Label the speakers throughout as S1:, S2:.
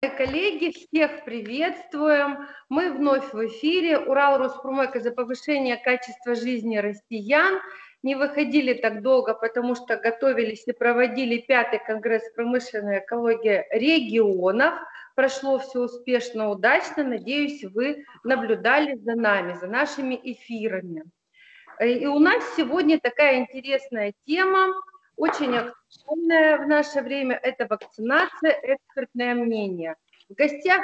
S1: коллеги, всех приветствуем. Мы вновь в эфире. Урал Роспромека за повышение качества жизни россиян. Не выходили так долго, потому что готовились и проводили пятый конгресс промышленной экологии регионов. Прошло все успешно, удачно. Надеюсь, вы наблюдали за нами, за нашими эфирами. И у нас сегодня такая интересная тема очень актуальная в наше время – это вакцинация, экспертное мнение. В гостях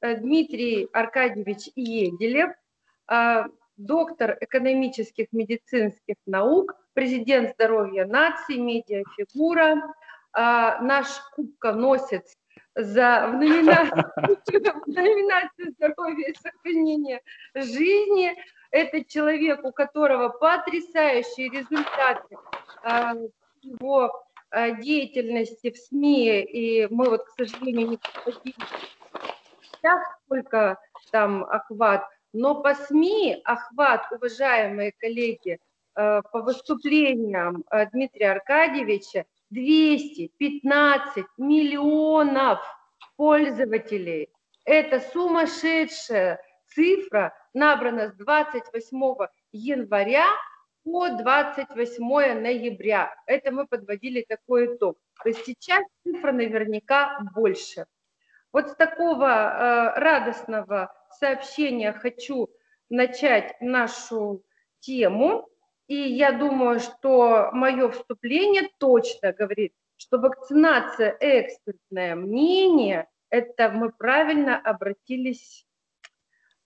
S1: э, Дмитрий Аркадьевич Еделев, э, доктор экономических медицинских наук, президент здоровья нации, медиафигура, э, наш кубконосец за в номинацию здоровья и сохранения жизни. Это человек, у которого потрясающие результаты его э, деятельности в СМИ, и мы вот, к сожалению, не подтвердили, сколько там охват, но по СМИ охват, уважаемые коллеги, э, по выступлениям э, Дмитрия Аркадьевича 215 миллионов пользователей. Это сумасшедшая цифра, набрана с 28 января по 28 ноября. Это мы подводили такой итог. То есть сейчас цифра наверняка больше. Вот с такого э, радостного сообщения хочу начать нашу тему. И я думаю, что мое вступление точно говорит, что вакцинация экспертное мнение, это мы правильно обратились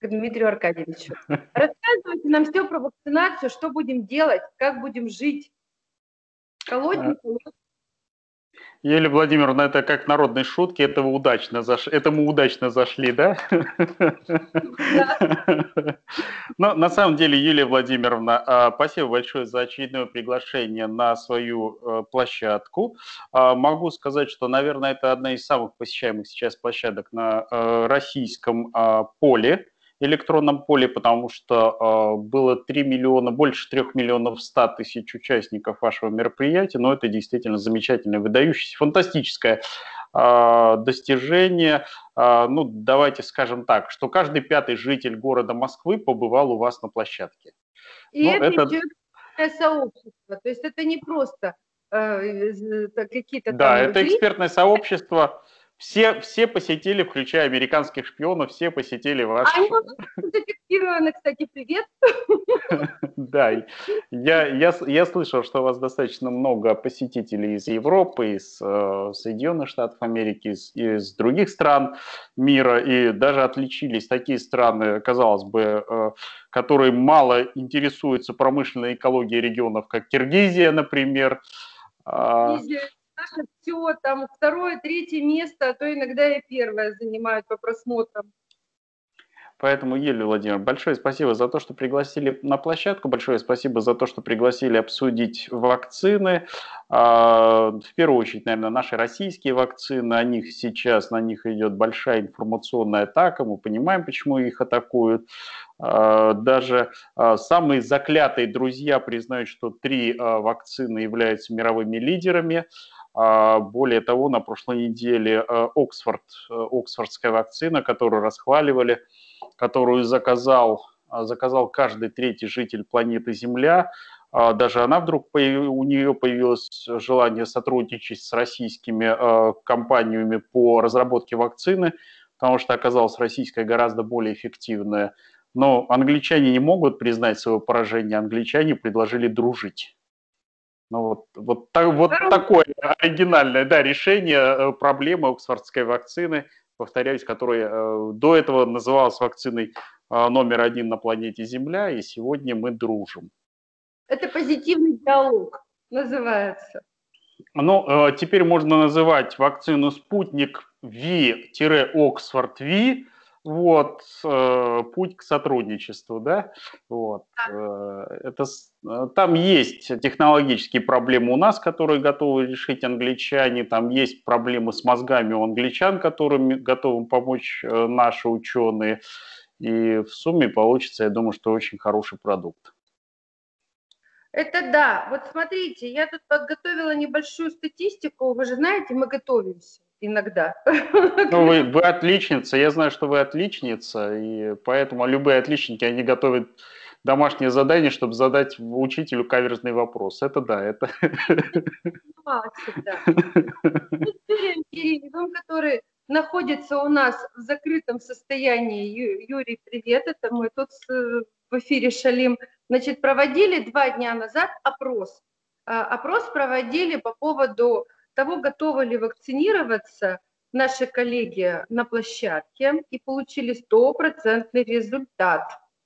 S1: к Дмитрию Аркадьевичу. Рассказывайте нам все про вакцинацию, что будем делать, как будем жить. Колоть.
S2: Елена Владимировна, это как народной шутки, это вы удачно заш... это мы удачно зашли, да? Но на самом деле, Юлия Владимировна, а, спасибо большое за очередное приглашение на свою э, площадку. А, могу сказать, что, наверное, это одна из самых посещаемых сейчас площадок на э, российском а, поле электронном поле, потому что э, было 3 миллиона, больше 3 миллионов 100 тысяч участников вашего мероприятия, но это действительно замечательное, выдающееся, фантастическое э, достижение. Э, ну, давайте скажем так, что каждый пятый житель города Москвы побывал у вас на площадке.
S1: И ну, это, это сообщество, то есть это не просто э, какие-то...
S2: Да, это экспертное сообщество, все, все посетили, включая американских шпионов, все посетили ваш...
S1: Они зафиксированы, кстати, привет.
S2: Да, я, я, я слышал, что у вас достаточно много посетителей из Европы, из э, Соединенных Штатов Америки, из, из других стран мира, и даже отличились такие страны, казалось бы, э, которые мало интересуются промышленной экологией регионов, как Киргизия, например.
S1: А, Киргизия наше все, там второе, третье место, а то иногда и первое занимают по просмотрам.
S2: Поэтому, Елена Владимировна, большое спасибо за то, что пригласили на площадку, большое спасибо за то, что пригласили обсудить вакцины. А, в первую очередь, наверное, наши российские вакцины, о них сейчас, на них идет большая информационная атака, мы понимаем, почему их атакуют. А, даже а, самые заклятые друзья признают, что три вакцины являются мировыми лидерами. А, более того, на прошлой неделе э, Оксфорд, э, оксфордская вакцина, которую расхваливали, которую заказал, а, заказал каждый третий житель планеты Земля, а, даже она вдруг, у нее появилось желание сотрудничать с российскими э, компаниями по разработке вакцины, потому что оказалась российская гораздо более эффективная. Но англичане не могут признать свое поражение, англичане предложили дружить. Ну вот, вот, так, вот такое оригинальное да, решение э, проблемы оксфордской вакцины, повторяюсь, которая э, до этого называлась вакциной э, номер один на планете Земля, и сегодня мы дружим.
S1: Это позитивный диалог называется.
S2: Ну, теперь можно называть вакцину «Спутник V-Оксфорд-V», вот, э, путь к сотрудничеству, да, вот, э, это, э, там есть технологические проблемы у нас, которые готовы решить англичане, там есть проблемы с мозгами у англичан, которыми готовы помочь э, наши ученые, и в сумме получится, я думаю, что очень хороший продукт.
S1: Это да. Вот смотрите, я тут подготовила небольшую статистику. Вы же знаете, мы готовимся. Иногда.
S2: Ну, вы, вы отличница, я знаю, что вы отличница, и поэтому любые отличники, они готовят домашнее задание, чтобы задать учителю каверзный вопрос. Это да, это...
S1: А, всегда. Который находится у нас в закрытом состоянии. Юрий, привет, это мы тут в эфире Шалим. Значит, проводили два дня назад опрос. А, опрос проводили по поводу того, готовы ли вакцинироваться наши коллеги на площадке и получили стопроцентный результат.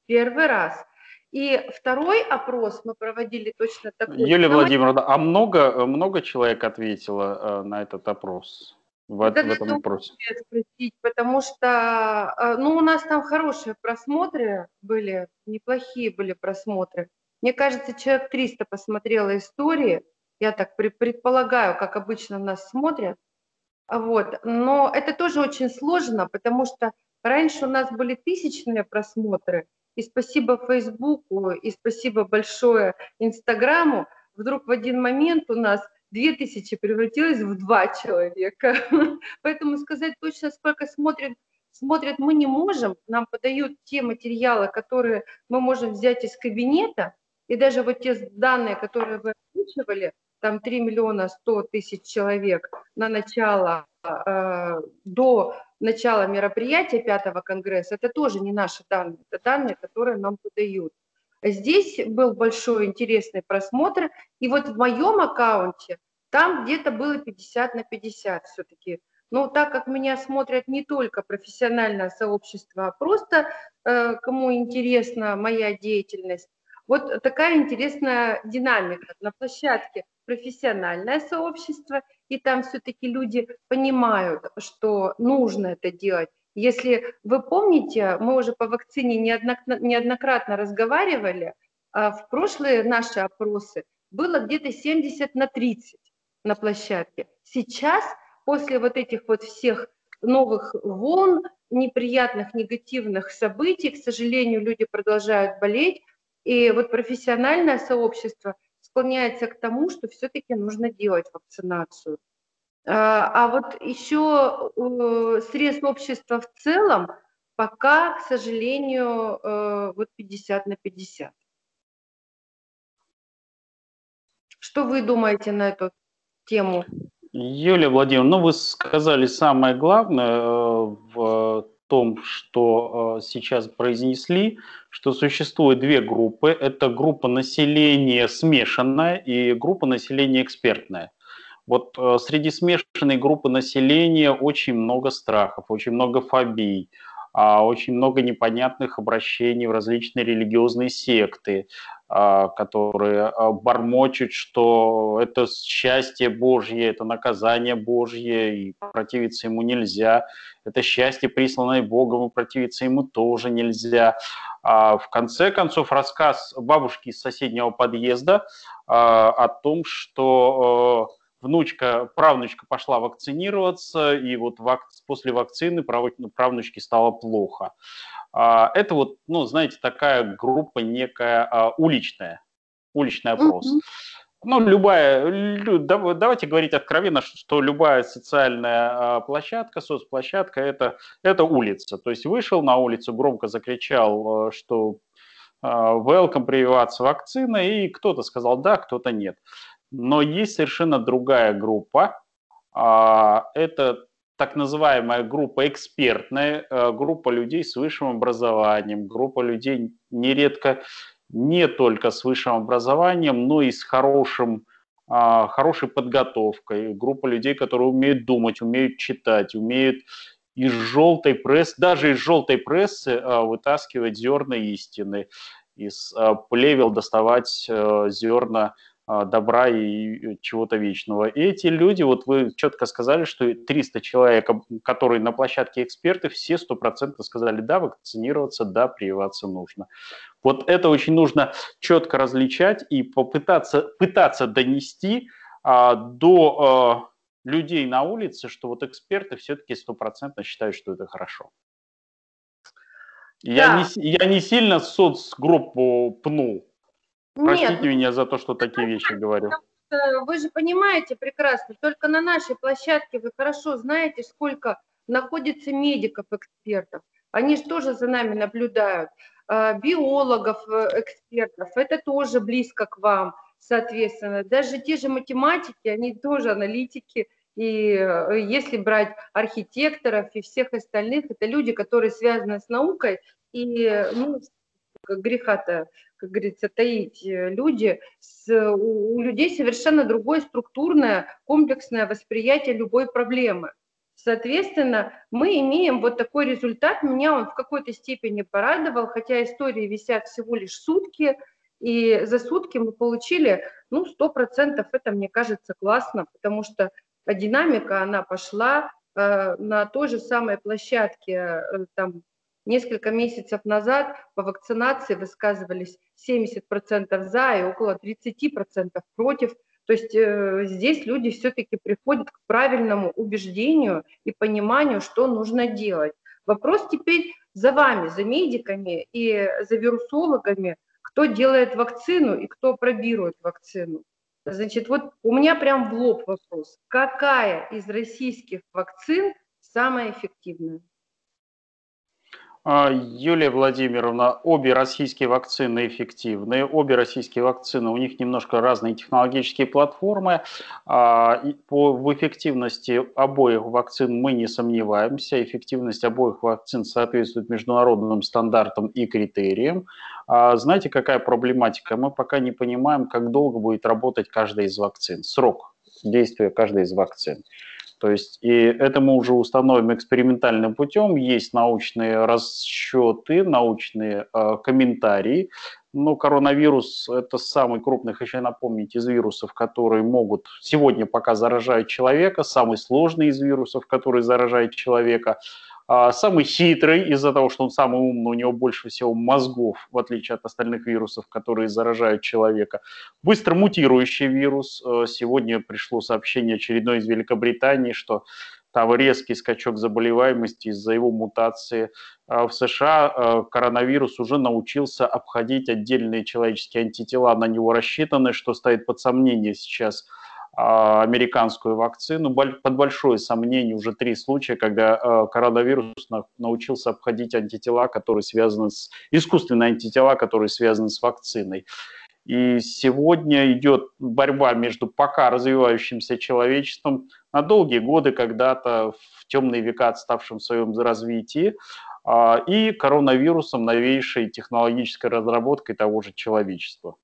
S1: Первый раз. И второй опрос мы проводили точно такой.
S2: Юлия Владимировна, а много, много человек ответило э, на этот опрос?
S1: В, да, в этом вопросе. Спросить, потому что, э, ну, у нас там хорошие просмотры были, неплохие были просмотры. Мне кажется, человек 300 посмотрело истории. Я так предполагаю, как обычно нас смотрят. Вот. Но это тоже очень сложно, потому что раньше у нас были тысячные просмотры, и спасибо Фейсбуку, и спасибо большое Инстаграму, вдруг в один момент у нас две тысячи превратилось в два человека. Поэтому сказать точно, сколько смотрят, смотрят мы не можем. Нам подают те материалы, которые мы можем взять из кабинета, и даже вот те данные, которые вы озвучивали, там 3 миллиона 100 тысяч человек на начало, э, до начала мероприятия пятого конгресса, это тоже не наши данные, это данные, которые нам подают. Здесь был большой интересный просмотр, и вот в моем аккаунте там где-то было 50 на 50 все-таки. Но так как меня смотрят не только профессиональное сообщество, а просто э, кому интересна моя деятельность, вот такая интересная динамика на площадке профессиональное сообщество, и там все-таки люди понимают, что нужно это делать. Если вы помните, мы уже по вакцине неоднократно разговаривали, а в прошлые наши опросы было где-то 70 на 30 на площадке. Сейчас, после вот этих вот всех новых волн, неприятных, негативных событий, к сожалению, люди продолжают болеть, и вот профессиональное сообщество склоняется к тому, что все-таки нужно делать вакцинацию. А, а вот еще э, срез общества в целом пока, к сожалению, э, вот 50 на 50. Что вы думаете на эту тему?
S2: Юлия Владимировна, ну вы сказали самое главное э, в том, что сейчас произнесли, что существует две группы. Это группа населения смешанная и группа населения экспертная. Вот э, среди смешанной группы населения очень много страхов, очень много фобий, э, очень много непонятных обращений в различные религиозные секты, э, которые э, бормочут, что это счастье Божье, это наказание Божье, и противиться ему нельзя. Это счастье, присланное Богом, и противиться ему тоже нельзя. А в конце концов, рассказ бабушки из соседнего подъезда э, о том, что внучка, правнучка пошла вакцинироваться, и вот вак, после вакцины правнучке стало плохо. А, это вот, ну, знаете, такая группа некая а, уличная, уличный опрос. Mm-hmm. Ну, любая, давайте говорить откровенно, что любая социальная а, площадка, соцплощадка это, это улица. То есть вышел на улицу, громко закричал, что welcome, прививаться вакцина, и кто-то сказал да, кто-то нет. Но есть совершенно другая группа. Это так называемая группа экспертная, э, группа людей с высшим образованием, группа людей нередко не только с высшим образованием, но и с хорошим, а, хорошей подготовкой, группа людей, которые умеют думать, умеют читать, умеют из желтой прессы, даже из желтой прессы э, вытаскивать зерна истины, из э, плевел доставать зерна а, добра и чего-то вечного. И эти люди, вот вы четко сказали, что 300 человек, которые на площадке эксперты, все стопроцентно сказали, да, вакцинироваться, да, прививаться нужно. Вот это очень нужно четко различать и попытаться пытаться донести а, до а, людей на улице, что вот эксперты все-таки стопроцентно считают, что это хорошо. Да. Я, не, я не сильно соцгруппу пнул, Простите Нет. меня за то, что такие вещи говорю.
S1: вы же понимаете прекрасно, только на нашей площадке вы хорошо знаете, сколько находится медиков-экспертов. Они же тоже за нами наблюдают. А, биологов, э, это тоже близко к вам, соответственно. Даже те же математики, они тоже аналитики, и э, если брать архитекторов и всех остальных, это люди, которые связаны с наукой, и ну, греха-то, как говорится, таить э, люди, с, у, у людей совершенно другое структурное, комплексное восприятие любой проблемы. Соответственно, мы имеем вот такой результат. Меня он в какой-то степени порадовал, хотя истории висят всего лишь сутки, и за сутки мы получили, ну, 100% это, мне кажется, классно, потому что динамика, она пошла э, на той же самой площадке, э, там, несколько месяцев назад по вакцинации высказывались 70% за и около 30% против. То есть э, здесь люди все-таки приходят к правильному убеждению и пониманию, что нужно делать. Вопрос теперь за вами, за медиками и за вирусологами, кто делает вакцину и кто пробирует вакцину. Значит, вот у меня прям в лоб вопрос. Какая из российских вакцин самая эффективная?
S2: А, Юлия Владимировна, обе российские вакцины эффективны, обе российские вакцины, у них немножко разные технологические платформы. А, по, в эффективности обоих вакцин мы не сомневаемся. Эффективность обоих вакцин соответствует международным стандартам и критериям. А, знаете, какая проблематика? Мы пока не понимаем, как долго будет работать каждая из вакцин, срок действия каждой из вакцин. То есть и это мы уже установим экспериментальным путем. Есть научные расчеты, научные э, комментарии. Но коронавирус – это самый крупный, хочу напомнить, из вирусов, которые могут сегодня пока заражать человека, самый сложный из вирусов, который заражает человека – а, самый хитрый из-за того, что он самый умный, у него больше всего мозгов, в отличие от остальных вирусов, которые заражают человека. Быстро мутирующий вирус. Э, сегодня пришло сообщение очередное из Великобритании, что там резкий скачок заболеваемости из-за его мутации. А в США э, коронавирус уже научился обходить отдельные человеческие антитела, на него рассчитаны, что стоит под сомнение сейчас – а, американскую вакцину. Под большое сомнение уже три случая, когда а, коронавирус научился обходить антитела, которые связаны с искусственные антитела, которые связаны с вакциной. И сегодня идет борьба между пока развивающимся человечеством на долгие годы, когда-то в темные века отставшим в своем развитии, а, и коронавирусом, новейшей технологической разработкой того же человечества.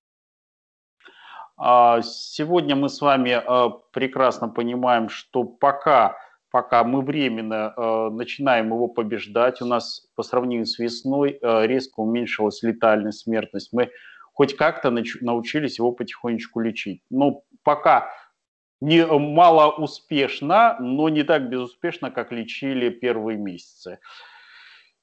S2: А, сегодня мы с вами а, прекрасно понимаем, что пока, пока мы временно начинаем его побеждать, у нас по сравнению с весной резко уменьшилась летальная смертность. Мы хоть как-то научились его потихонечку лечить. Но пока не мало успешно, но не так безуспешно, как лечили первые месяцы.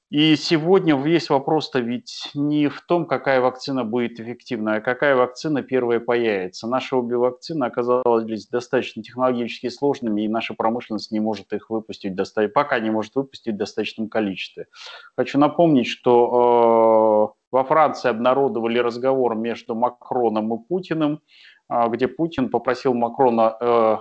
S2: И сегодня весь вопрос-то ведь не в том, какая вакцина будет эффективна, а какая вакцина первая появится. Наши обе вакцины оказались достаточно технологически сложными, и наша промышленность не может их выпустить, пока не может выпустить в достаточном количестве. Хочу напомнить, что э, во Франции обнародовали разговор между Макроном и Путиным, где Путин попросил Макрона э,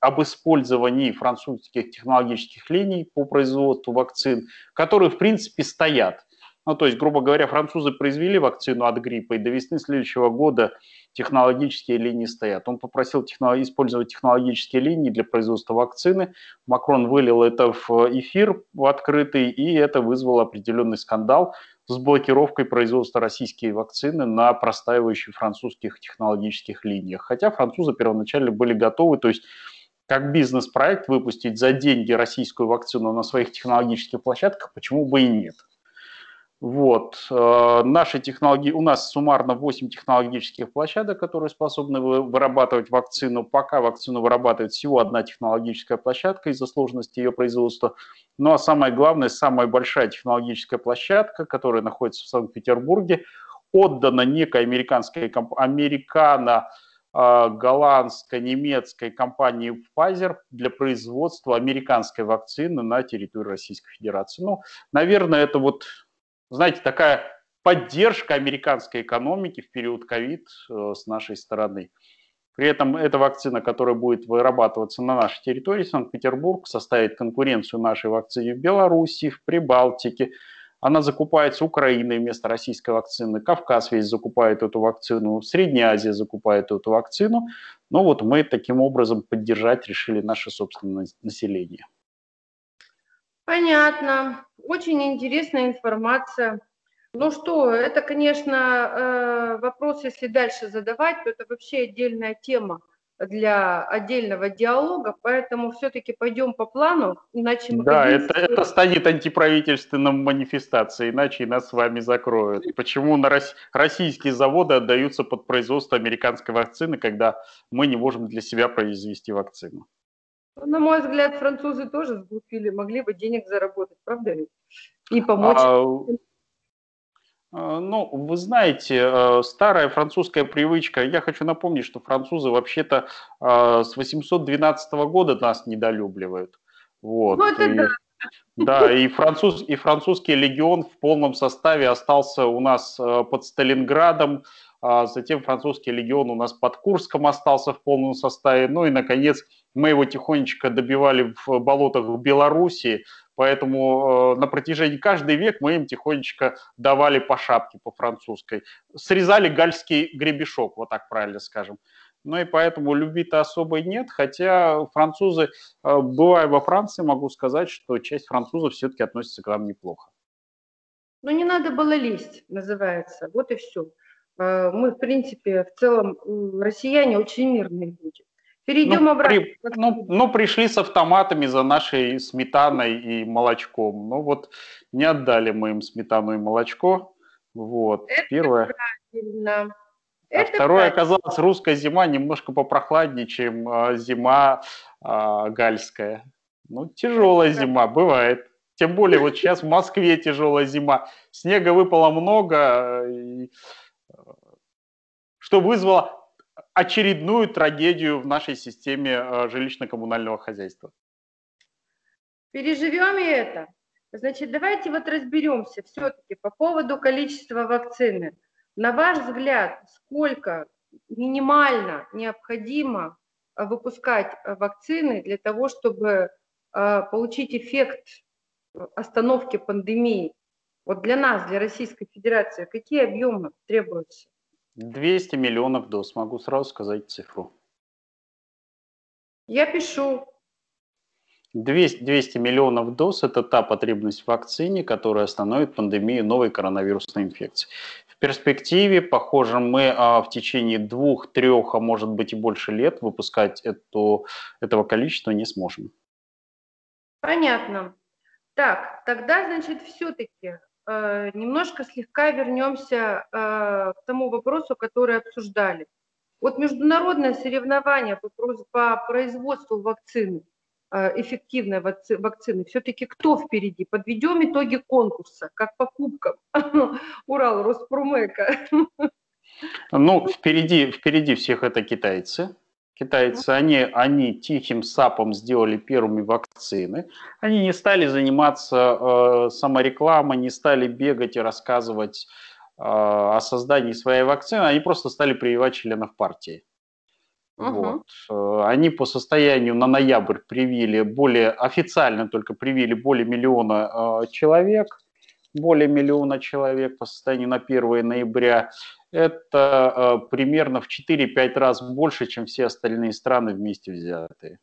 S2: об использовании французских технологических линий по производству вакцин, которые, в принципе, стоят. Ну, то есть, грубо говоря, французы произвели вакцину от гриппа, и до весны следующего года технологические линии стоят. Он попросил технолог... использовать технологические линии для производства вакцины. Макрон вылил это в эфир в открытый, и это вызвало определенный скандал с блокировкой производства российской вакцины на простаивающих французских технологических линиях. Хотя французы первоначально были готовы, то есть как бизнес-проект выпустить за деньги российскую вакцину на своих технологических площадках, почему бы и нет. Вот. Э, наши технологии, у нас суммарно 8 технологических площадок, которые способны вырабатывать вакцину. Пока вакцину вырабатывает всего одна технологическая площадка из-за сложности ее производства. Ну а самое главное, самая большая технологическая площадка, которая находится в Санкт-Петербурге, отдана некой американской американо э, голландской, немецкой компании Pfizer для производства американской вакцины на территории Российской Федерации. Ну, наверное, это вот знаете, такая поддержка американской экономики в период ковид э, с нашей стороны. При этом эта вакцина, которая будет вырабатываться на нашей территории, Санкт-Петербург, составит конкуренцию нашей вакцине в Беларуси, в Прибалтике. Она закупается Украиной вместо российской вакцины. Кавказ весь закупает эту вакцину. Средняя Азия закупает эту вакцину. Но вот мы таким образом поддержать решили наше собственное население.
S1: Понятно. Очень интересная информация. Ну что, это, конечно, э, вопрос, если дальше задавать, то это вообще отдельная тема для отдельного диалога, поэтому все-таки пойдем по плану,
S2: иначе мы... Да, это, это станет антиправительственным манифестацией, иначе нас с вами закроют. Почему на рос... российские заводы отдаются под производство американской вакцины, когда мы не можем для себя произвести вакцину?
S1: На мой взгляд, французы тоже сглупили, могли бы денег заработать, правда И помочь. А,
S2: а, ну, вы знаете, э, старая французская привычка, я хочу напомнить, что французы вообще-то а, с 812 года нас недолюбливают. Вот. Ну, это и, да. Да, и, француз, и французский легион в полном составе остался у нас э, под Сталинградом, затем французский легион у нас под Курском остался в полном составе, ну и, наконец, мы его тихонечко добивали в болотах в Белоруссии, поэтому э, на протяжении каждый век мы им тихонечко давали по шапке по французской. Срезали гальский гребешок, вот так правильно скажем. Ну и поэтому любви-то особой нет, хотя французы, э, бывая во Франции, могу сказать, что часть французов все-таки относится к нам неплохо.
S1: Ну не надо было лезть, называется, вот и все. Э, мы, в принципе, в целом, россияне очень мирные люди.
S2: Перейдем ну, обратно. При, ну, ну, пришли с автоматами за нашей сметаной и молочком. Ну вот не отдали мы им сметану и молочко. Вот, Это первое. Правильно. А Это второе, правильно. оказалось, русская зима немножко попрохладнее, чем э, зима э, гальская. Ну, тяжелая Это зима, бывает. Тем более вот сейчас в Москве тяжелая зима. Снега выпало много. И что вызвало очередную трагедию в нашей системе э, жилищно-коммунального хозяйства.
S1: Переживем и это. Значит, давайте вот разберемся все-таки по поводу количества вакцины. На ваш взгляд, сколько минимально необходимо э, выпускать э, вакцины для того, чтобы получить эффект остановки пандемии? Вот для нас, для Российской Федерации, какие объемы требуются?
S2: 200 миллионов доз, могу сразу сказать цифру.
S1: Я пишу.
S2: 200, 200 миллионов доз – это та потребность в вакцине, которая остановит пандемию новой коронавирусной инфекции. В перспективе, похоже, мы а, в течение двух, трех, а может быть и больше лет выпускать эту, этого количества не сможем.
S1: Понятно. Так, тогда, значит, все-таки немножко слегка вернемся э, к тому вопросу, который обсуждали. Вот международное соревнование по, производству вакцины, э, эффективной вакцины, все-таки кто впереди? Подведем итоги конкурса, как по кубкам Урал Роспромека.
S2: Ну, впереди, впереди всех это китайцы. Китайцы, они, они тихим сапом сделали первыми вакцины. Они не стали заниматься э, саморекламой, не стали бегать и рассказывать э, о создании своей вакцины. Они просто стали прививать членов партии. Uh-huh. Вот. Э, они по состоянию на ноябрь привили более, официально только привили более миллиона э, человек, более миллиона человек по состоянию на 1 ноября это э, примерно в 4-5 раз больше, чем все остальные страны вместе взятые.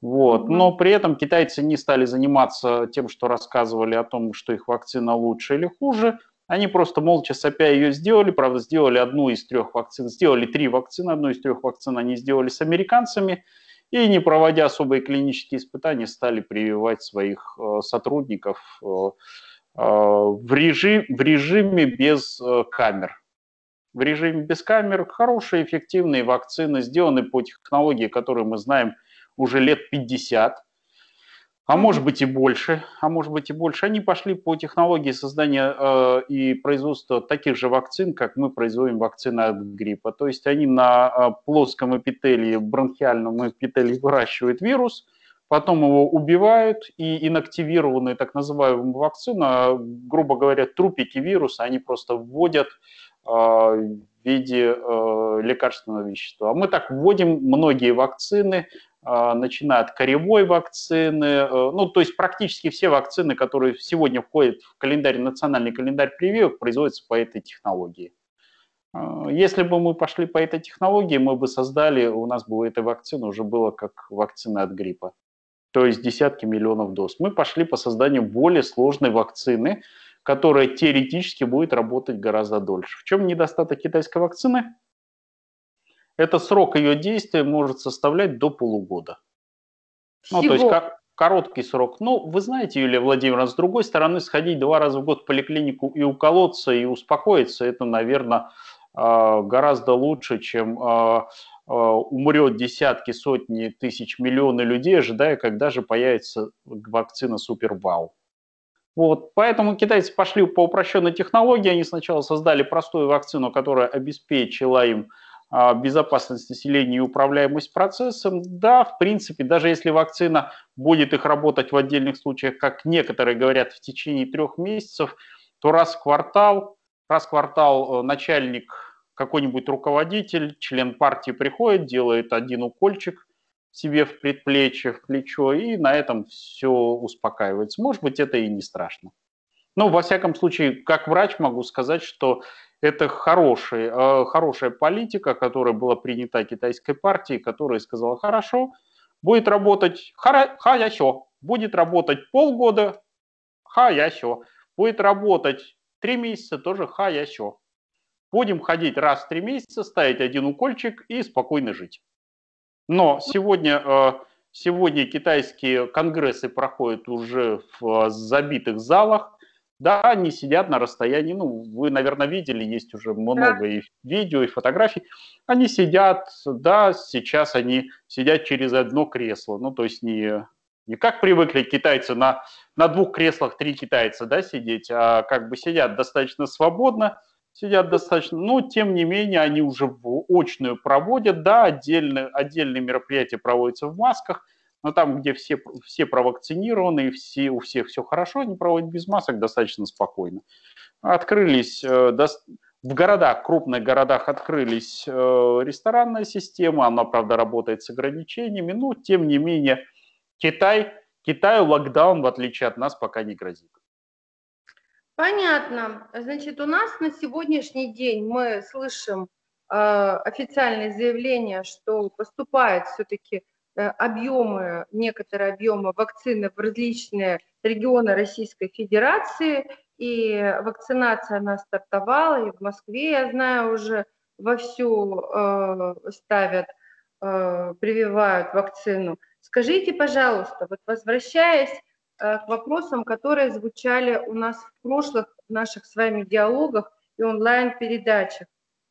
S2: Вот. Но при этом китайцы не стали заниматься тем, что рассказывали о том, что их вакцина лучше или хуже. Они просто молча сопя ее сделали. Правда, сделали одну из трех вакцин. Сделали три вакцины. Одну из трех вакцин они сделали с американцами. И, не проводя особые клинические испытания, стали прививать своих э, сотрудников э, в, режим, в режиме без камер в режиме без камер, хорошие, эффективные вакцины, сделаны по технологии, которую мы знаем уже лет 50, а может быть и больше, а может быть и больше. Они пошли по технологии создания э, и производства таких же вакцин, как мы производим вакцины от гриппа. То есть они на э, плоском эпителии, бронхиальном эпителии выращивают вирус, потом его убивают, и инактивированные так называемые вакцины, грубо говоря, трупики вируса, они просто вводят в виде лекарственного вещества. Мы так вводим многие вакцины, начиная от коревой вакцины, ну, то есть практически все вакцины, которые сегодня входят в календарь, национальный календарь прививок, производятся по этой технологии. Если бы мы пошли по этой технологии, мы бы создали, у нас бы у этой вакцины уже было как вакцина от гриппа то есть десятки миллионов доз. Мы пошли по созданию более сложной вакцины, которая теоретически будет работать гораздо дольше. В чем недостаток китайской вакцины? Это срок ее действия может составлять до полугода. Всего? Ну, то есть как, короткий срок. Ну, вы знаете, Юлия Владимировна, с другой стороны, сходить два раза в год в поликлинику и уколоться, и успокоиться, это, наверное, а, гораздо лучше, чем а, умрет десятки, сотни тысяч, миллионы людей, ожидая, когда же появится вакцина Супервау. Вот, поэтому китайцы пошли по упрощенной технологии. Они сначала создали простую вакцину, которая обеспечила им а, безопасность населения и управляемость процессом. Да, в принципе, даже если вакцина будет их работать в отдельных случаях, как некоторые говорят, в течение трех месяцев, то раз в квартал, раз в квартал э, начальник какой-нибудь руководитель, член партии приходит, делает один укольчик себе в предплечье, в плечо, и на этом все успокаивается. Может быть, это и не страшно. Но, во всяком случае, как врач могу сказать, что это хороший, э, хорошая политика, которая была принята китайской партией, которая сказала, хорошо, будет работать, хорошо, будет работать полгода, хорошо, будет работать три месяца, тоже хорошо. Будем ходить раз в три месяца, ставить один укольчик и спокойно жить. Но сегодня, э, сегодня китайские конгрессы проходят уже в забитых залах. Да, они сидят на расстоянии, ну, вы, наверное, видели, есть уже много и видео, и фотографий. Они сидят, да, сейчас они сидят через одно кресло. Ну, то есть не, не как привыкли китайцы на, на двух креслах три китайца, да, сидеть, а как бы сидят достаточно свободно, сидят достаточно, но тем не менее они уже в очную проводят, да, отдельные, отдельные мероприятия проводятся в масках, но там, где все, все провакцинированы все, у всех все хорошо, они проводят без масок достаточно спокойно. Открылись э, в городах, крупных городах открылись э, ресторанная система, она, правда, работает с ограничениями, но тем не менее Китай, Китаю локдаун, в отличие от нас, пока не грозит.
S1: Понятно. Значит, у нас на сегодняшний день мы слышим э, официальные заявления, что поступают все-таки э, объемы, некоторые объемы вакцины в различные регионы Российской Федерации, и вакцинация она стартовала, и в Москве, я знаю, уже вовсю э, ставят, э, прививают вакцину. Скажите, пожалуйста, вот возвращаясь к вопросам, которые звучали у нас в прошлых наших с вами диалогах и онлайн-передачах.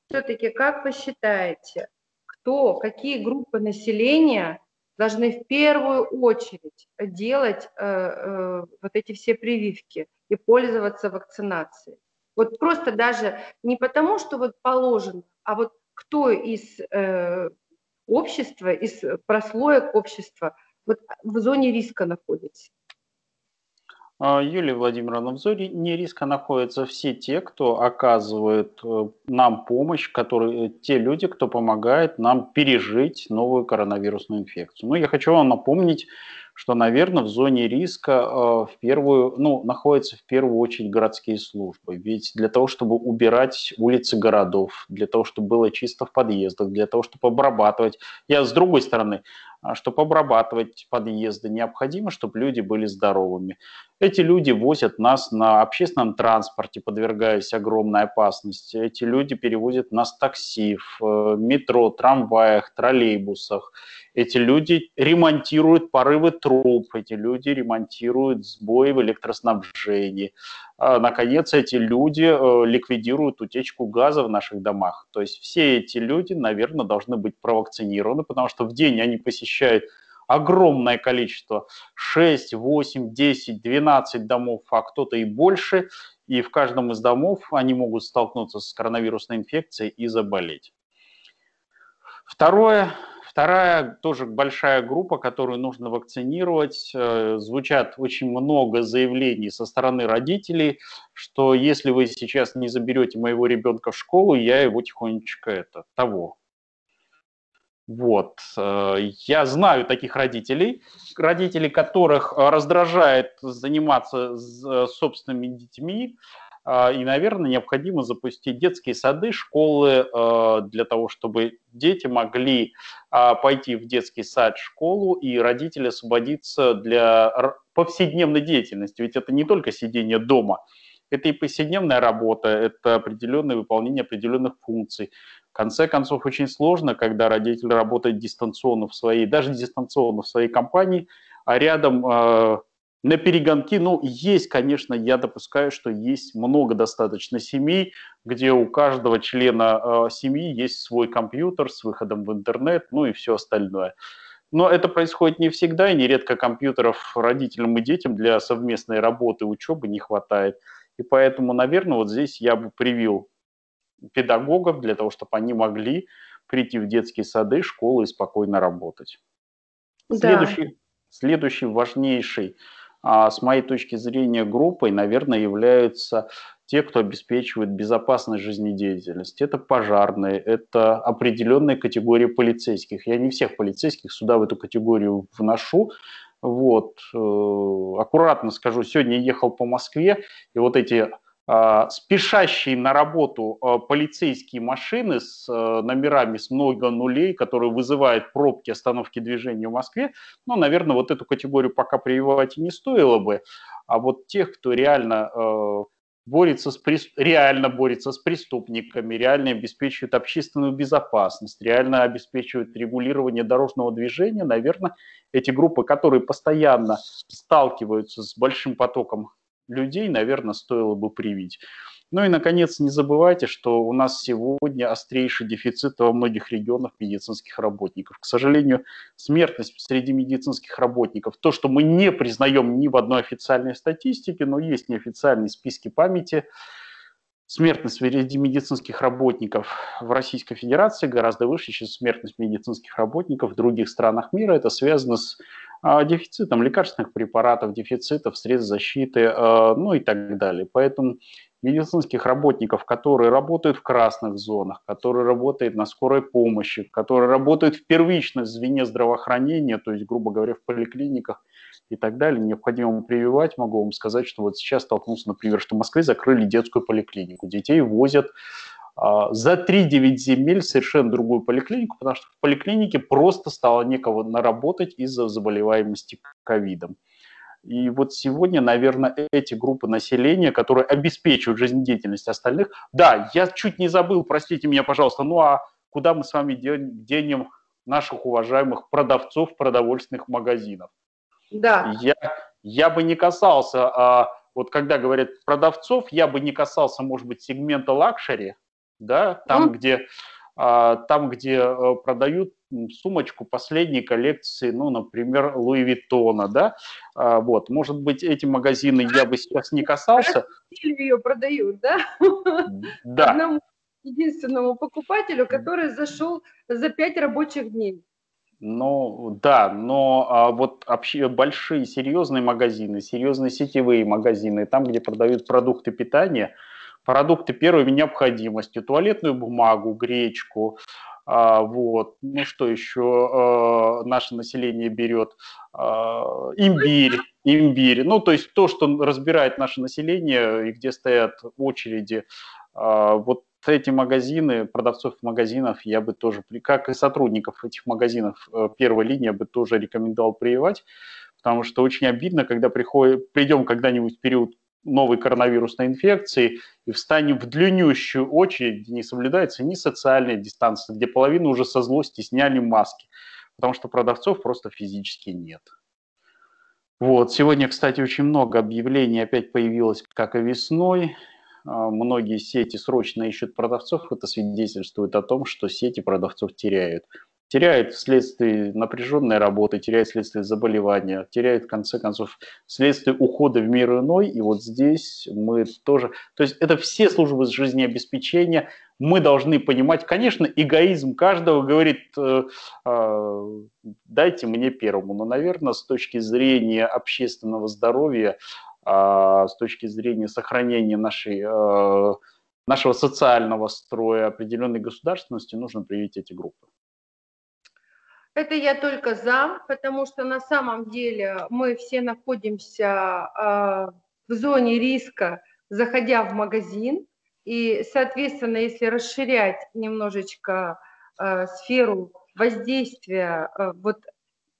S1: Все-таки, как вы считаете, кто, какие группы населения должны в первую очередь делать э, э, вот эти все прививки и пользоваться вакцинацией? Вот просто даже не потому, что вот положено, а вот кто из э, общества, из прослоек общества вот в зоне риска находится?
S2: А, Юлия Владимировна, в зоне риска находятся все те, кто оказывает э, нам помощь, которые, те люди, кто помогает нам пережить новую коронавирусную инфекцию. Ну, я хочу вам напомнить, что, наверное, в зоне риска э, в первую, ну, находятся в первую очередь городские службы. Ведь для того, чтобы убирать улицы городов, для того, чтобы было чисто в подъездах, для того, чтобы обрабатывать. Я с другой стороны, чтобы обрабатывать подъезды, необходимо, чтобы люди были здоровыми. Эти люди возят нас на общественном транспорте, подвергаясь огромной опасности. Эти люди перевозят нас в такси, в э, метро, трамваях, троллейбусах. Эти люди ремонтируют порывы труб, эти люди ремонтируют сбои в электроснабжении. А, наконец, эти люди э, ликвидируют утечку газа в наших домах. То есть все эти люди, наверное, должны быть провакцинированы, потому что в день они посещают огромное количество, 6, 8, 10, 12 домов, а кто-то и больше, и в каждом из домов они могут столкнуться с коронавирусной инфекцией и заболеть. Второе, Вторая тоже большая группа, которую нужно вакцинировать. Э, звучат очень много заявлений со стороны родителей, что если вы сейчас не заберете моего ребенка в школу, я его тихонечко это, того. Вот. Э, я знаю таких родителей, родителей которых раздражает заниматься собственными детьми, и, наверное, необходимо запустить детские сады, школы а, для того, чтобы дети могли а, пойти в детский сад, школу, и родители освободиться для повседневной деятельности. Ведь это не только сидение дома, это и повседневная работа, это определенное выполнение определенных функций. В конце концов, очень сложно, когда родитель работает дистанционно в своей, даже дистанционно в своей компании, а рядом на перегонки, ну, есть, конечно, я допускаю, что есть много достаточно семей, где у каждого члена э, семьи есть свой компьютер с выходом в интернет, ну и все остальное. Но это происходит не всегда, и нередко компьютеров родителям и детям для совместной работы, учебы не хватает. И поэтому, наверное, вот здесь я бы привил педагогов для того, чтобы они могли прийти в детские сады, школы и спокойно работать. Да. Следующий, следующий важнейший с моей точки зрения, группой, наверное, являются те, кто обеспечивает безопасность жизнедеятельности. Это пожарные, это определенная категория полицейских. Я не всех полицейских сюда в эту категорию вношу. Вот. Э, аккуратно скажу, сегодня ехал по Москве, и вот эти а, спешащие на работу а, полицейские машины с а, номерами с много нулей, которые вызывают пробки остановки движения в Москве, ну, наверное, вот эту категорию пока прививать и не стоило бы. А вот тех, кто реально борется с, реально борется с преступниками, реально обеспечивает общественную безопасность, реально обеспечивает регулирование дорожного движения, наверное, эти группы, которые постоянно сталкиваются с большим потоком людей, наверное, стоило бы привить. Ну и, наконец, не забывайте, что у нас сегодня острейший дефицит во многих регионах медицинских работников. К сожалению, смертность среди медицинских работников, то, что мы не признаем ни в одной официальной статистике, но есть неофициальные списки памяти, смертность среди медицинских работников в Российской Федерации гораздо выше, чем смертность медицинских работников в других странах мира. Это связано с а, дефицитом лекарственных препаратов, дефицитов средств защиты, а, ну и так далее. Поэтому медицинских работников, которые работают в красных зонах, которые работают на скорой помощи, которые работают в первичном звене здравоохранения, то есть, грубо говоря, в поликлиниках и так далее, необходимо прививать. Могу вам сказать, что вот сейчас столкнулся, например, что в Москве закрыли детскую поликлинику. Детей возят а, за 3-9 земель совершенно другую поликлинику, потому что в поликлинике просто стало некого наработать из-за заболеваемости ковидом. И вот сегодня, наверное, эти группы населения, которые обеспечивают жизнедеятельность остальных, да, я чуть не забыл, простите меня, пожалуйста, ну а куда мы с вами денем наших уважаемых продавцов продовольственных магазинов? Да. Я, я бы не касался, а, вот когда говорят продавцов, я бы не касался, может быть, сегмента luxury, да, там, mm. где, а, там, где э, продают сумочку последней коллекции, ну, например, Louis Vuitton'а, да, а, вот, может быть, эти магазины я бы сейчас не касался.
S1: Ее продают, да? Да. Одному единственному покупателю, который зашел за пять рабочих дней.
S2: Ну, да, но а, вот вообще большие серьезные магазины, серьезные сетевые магазины, там, где продают продукты питания, продукты первой необходимости, туалетную бумагу, гречку, а, вот, ну что еще а, наше население берет, а, имбирь, имбирь, ну то есть то, что разбирает наше население и где стоят очереди, а, вот эти магазины, продавцов магазинов я бы тоже, как и сотрудников этих магазинов э, первой линии, я бы тоже рекомендовал прививать, потому что очень обидно, когда приходит, придем когда-нибудь в период новой коронавирусной инфекции и встанем в длиннющую очередь, где не соблюдается ни социальная дистанция, где половина уже со злости сняли маски, потому что продавцов просто физически нет. Вот. Сегодня, кстати, очень много объявлений опять появилось, как и весной. А, многие сети срочно ищут продавцов. Это свидетельствует о том, что сети продавцов теряют. теряет вследствие напряженной работы, теряет вследствие заболевания, теряет, в конце концов, вследствие ухода в мир иной. И вот здесь мы тоже... То есть это все службы жизнеобеспечения. Мы должны понимать, конечно, эгоизм каждого говорит, э, э, дайте мне первому. Но, наверное, с точки зрения общественного здоровья, с точки зрения сохранения нашей, э, нашего социального строя, определенной государственности, нужно привить эти группы.
S1: Это я только за, потому что на самом деле мы все находимся э, в зоне риска, заходя в магазин. И, соответственно, если расширять немножечко э, сферу воздействия э, вот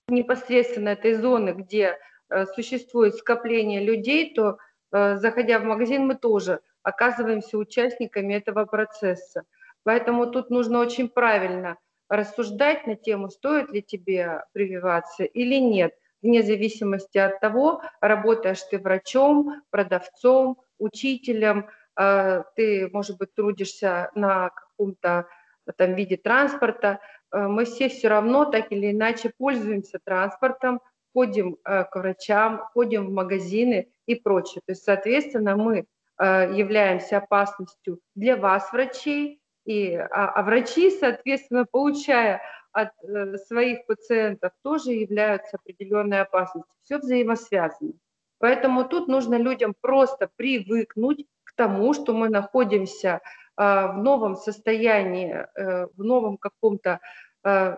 S1: непосредственно этой зоны, где существует скопление людей, то, э, заходя в магазин, мы тоже оказываемся участниками этого процесса. Поэтому тут нужно очень правильно – рассуждать на тему, стоит ли тебе прививаться или нет, вне зависимости от того, работаешь ты врачом, продавцом, учителем, э, ты, может быть, трудишься на каком-то там виде транспорта, э, мы все все равно так или иначе пользуемся транспортом, ходим э, к врачам, ходим в магазины и прочее. То есть, соответственно, мы являемся опасностью для вас, врачей, и, а, а врачи, соответственно, получая от э, своих пациентов, тоже являются определенной опасностью. Все взаимосвязано. Поэтому тут нужно людям просто привыкнуть к тому, что мы находимся э, в новом состоянии, э, в новом каком-то, э,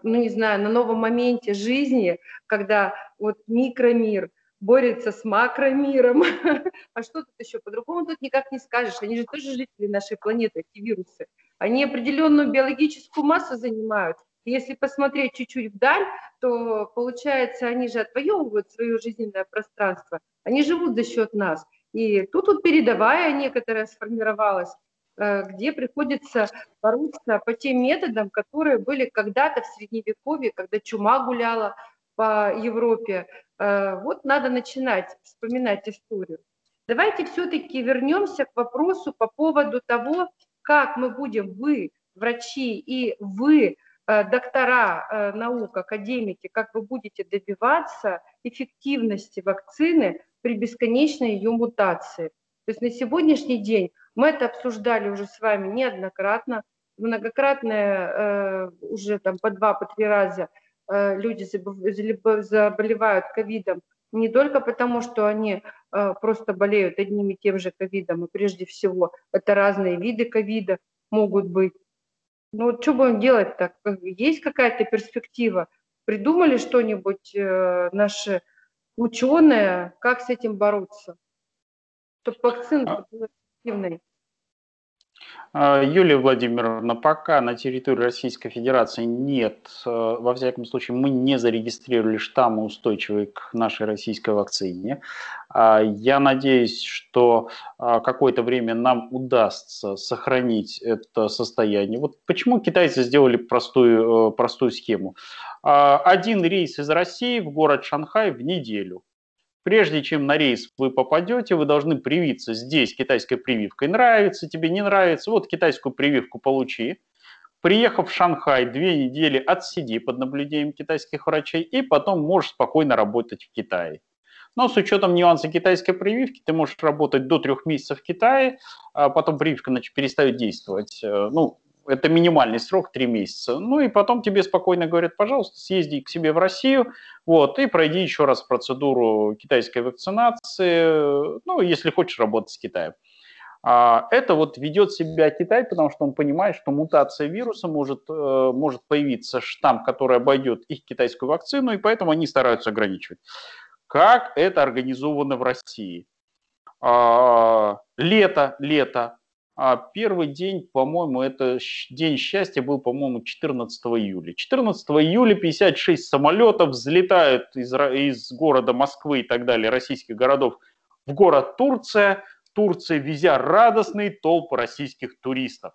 S1: ну не знаю, на новом моменте жизни, когда вот микромир борется с макромиром. а что тут еще? По-другому тут никак не скажешь. Они же тоже жители нашей планеты, эти вирусы. Они определенную биологическую массу занимают. Если посмотреть чуть-чуть вдаль, то получается, они же отвоевывают свое жизненное пространство. Они живут за счет нас. И тут вот передовая некоторая сформировалась, э, где приходится бороться по тем методам, которые были когда-то в Средневековье, когда чума гуляла по Европе. Э, вот надо начинать вспоминать историю. Давайте все-таки вернемся к вопросу по поводу того, как мы будем, вы, врачи, и вы, э, доктора э, наук, академики, как вы будете добиваться эффективности вакцины при бесконечной ее мутации. То есть на сегодняшний день мы это обсуждали уже с вами неоднократно, многократно э, уже там по два, по три раза люди заболевают ковидом не только потому, что они э, просто болеют одним и тем же ковидом, и прежде всего это разные виды ковида могут быть. Ну вот что будем делать так? Есть какая-то перспектива? Придумали что-нибудь э, наши ученые, как с этим бороться? Чтобы вакцина была эффективной.
S2: А, Юлия Владимировна, пока на территории Российской Федерации нет, э, во всяком случае, мы не зарегистрировали штаммы, устойчивые к нашей российской вакцине. А, я надеюсь, что а, какое-то время нам удастся сохранить это состояние. Вот почему китайцы сделали простую, э, простую схему. Один рейс из России в город Шанхай в неделю. Прежде чем на рейс вы попадете, вы должны привиться здесь китайской прививкой. Нравится тебе, не нравится, вот китайскую прививку получи. Приехав в Шанхай, две недели отсиди под наблюдением китайских врачей, и потом можешь спокойно работать в Китае. Но с учетом нюанса китайской прививки, ты можешь работать до трех месяцев в Китае, а потом прививка значит, перестает действовать. Э, ну, это минимальный срок, три месяца. Ну и потом тебе спокойно говорят, пожалуйста, съезди к себе в Россию, вот, и пройди еще раз процедуру китайской вакцинации, ну, если хочешь работать с Китаем. А, это вот ведет себя Китай, потому что он понимает, что мутация вируса может, э, может появиться штамм, который обойдет их китайскую вакцину, и поэтому они стараются ограничивать. Как это организовано в России? А, лето, лето, а первый день, по-моему, это день счастья был, по-моему, 14 июля. 14 июля 56 самолетов взлетают из, из города Москвы и так далее, российских городов, в город Турция. Турция, везя радостные толпы российских туристов.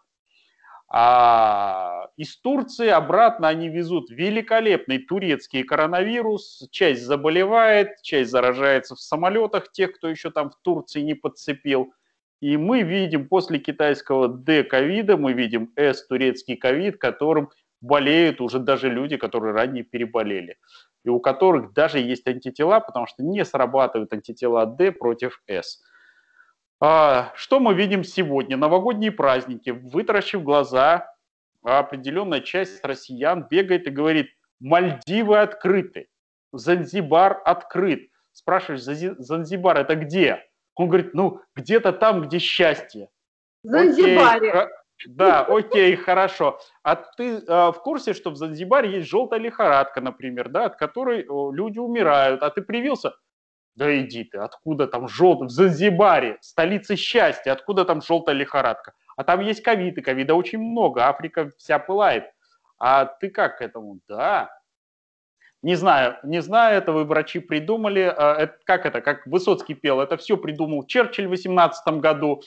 S2: А из Турции обратно они везут великолепный турецкий коронавирус. Часть заболевает, часть заражается в самолетах, тех, кто еще там в Турции не подцепил – и мы видим после китайского D-ковида, мы видим S-турецкий ковид, которым болеют уже даже люди, которые ранее переболели, и у которых даже есть антитела, потому что не срабатывают антитела D против S. А, что мы видим сегодня? Новогодние праздники. Вытаращив глаза, определенная часть россиян бегает и говорит, Мальдивы открыты, Занзибар открыт. Спрашиваешь, Занзибар это где? Он говорит, ну, где-то там, где счастье.
S1: В Занзибаре. Окей,
S2: да, окей, хорошо. А ты э, в курсе, что в Занзибаре есть желтая лихорадка, например, да, от которой люди умирают, а ты привился? Да иди ты, откуда там желтый? В Занзибаре, столице счастья, откуда там желтая лихорадка? А там есть ковид, и ковида очень много, Африка вся пылает. А ты как к этому? Да. Не знаю, не знаю, это вы, врачи, придумали. А, это, как это, как Высоцкий пел, это все придумал Черчилль в 18 году.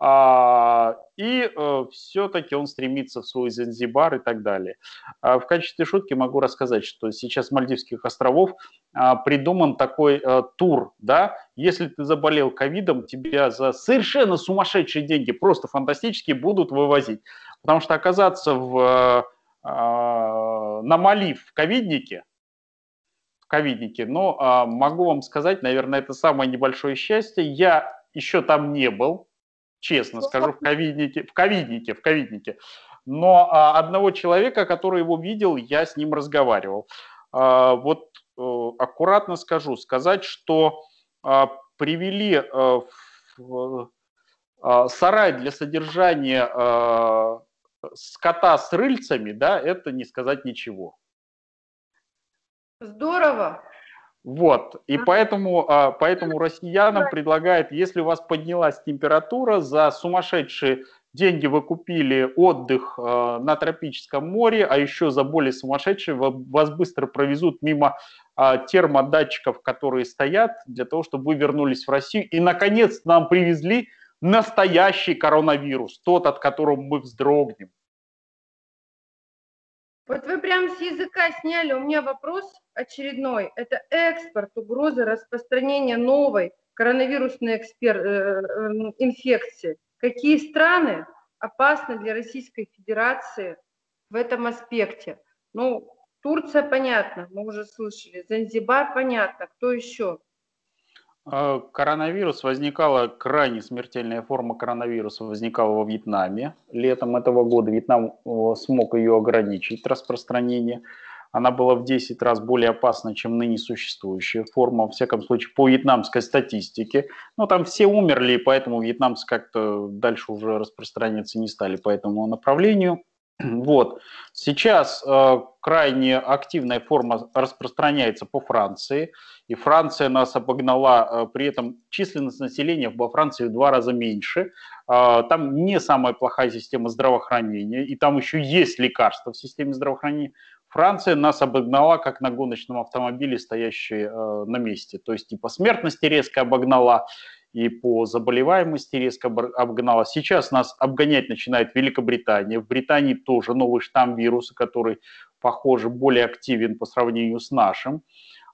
S2: А, и э, все-таки он стремится в свой Занзибар и так далее. А в качестве шутки могу рассказать, что сейчас Мальдивских островов придуман такой э, тур, да, если ты заболел ковидом, тебя за совершенно сумасшедшие деньги, просто фантастические, будут вывозить. Потому что оказаться в, на Мали в ковиднике, ковиднике, но могу вам сказать, наверное, это самое небольшое счастье. Я еще там не был, честно скажу, в ковиднике, в ковиднике, в ковиднике. Но а, одного человека, который его видел, я с ним разговаривал. А, вот а, аккуратно скажу, сказать, что а, привели а, в а, сарай для содержания а, скота с рыльцами, да, это не сказать ничего.
S1: Здорово.
S2: Вот, и поэтому, а, поэтому россиянам предлагают, если у вас поднялась температура, за сумасшедшие деньги вы купили отдых а, на тропическом море, а еще за более сумасшедшие вас быстро провезут мимо а, термодатчиков, которые стоят, для того, чтобы вы вернулись в Россию. И, наконец, нам привезли настоящий коронавирус, тот, от которого мы вздрогнем.
S1: Вот вы прямо с языка сняли. У меня вопрос очередной. Это экспорт, угрозы распространения новой коронавирусной экспер... Э, э, инфекции. Какие страны опасны для Российской Федерации в этом аспекте? Ну, Турция, понятно, мы уже слышали. Занзибар, понятно. Кто еще?
S2: А, коронавирус возникала, крайне смертельная форма коронавируса возникала во Вьетнаме. Летом этого года Вьетнам смог ее ограничить, распространение. Она была в 10 раз более опасна, чем ныне существующая форма, во всяком случае, по вьетнамской статистике. Но там все умерли, поэтому вьетнамцы как-то дальше уже распространяться не стали по этому направлению. Вот. Сейчас э, крайне активная форма распространяется по Франции, и Франция нас обогнала, э, при этом численность населения во Франции в два раза меньше. Э, там не самая плохая система здравоохранения, и там еще есть лекарства в системе здравоохранения. Франция нас обогнала, как на гоночном автомобиле, стоящий э, на месте. То есть и по смертности резко обогнала, и по заболеваемости резко обгнала. Сейчас нас обгонять начинает Великобритания. В Британии тоже новый штамм вируса, который, похоже, более активен по сравнению с нашим.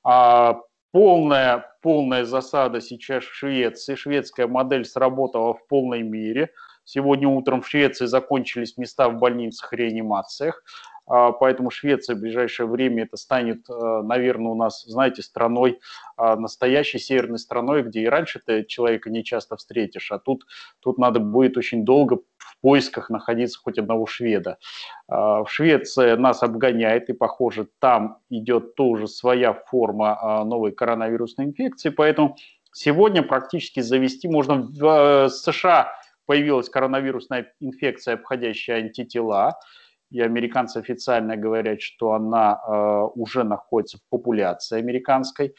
S2: А, полная, полная засада сейчас в Швеции. Шведская модель сработала в полной мере. Сегодня утром в Швеции закончились места в больницах, реанимациях. А, поэтому Швеция в ближайшее время это станет, э, наверное, у нас, знаете, страной, а, настоящей северной страной, где и раньше ты человека не часто встретишь, а тут, тут надо будет очень долго в поисках находиться хоть одного шведа. А, в Швеции нас обгоняет, и, похоже, там идет тоже своя форма новой коронавирусной инфекции, поэтому сегодня практически завести можно в э, США появилась коронавирусная инфекция, обходящая антитела и американцы официально говорят, что она э, уже находится в популяции американской.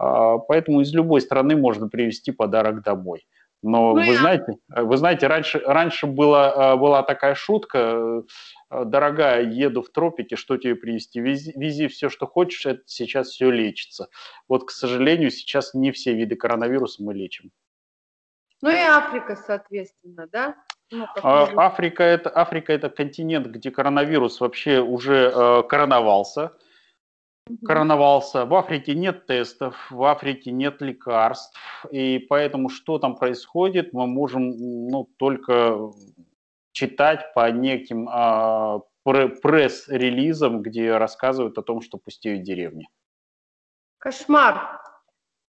S2: Э, поэтому из любой страны можно привезти подарок домой. Но ну, вы, я... знаете, вы знаете, раньше, раньше была, была такая шутка, дорогая, еду в тропики, что тебе привезти? Вези, вези все, что хочешь, это сейчас все лечится. Вот, к сожалению, сейчас не все виды коронавируса мы лечим.
S1: Ну и Африка, соответственно, да?
S2: Ну, а, Африка это, Африка это континент, где коронавирус вообще уже э, короновался. Короновался. В Африке нет тестов, в Африке нет лекарств. И поэтому что там происходит, мы можем ну, только читать по неким э, пресс-релизом, где рассказывают о том, что пустеют деревни.
S1: Кошмар.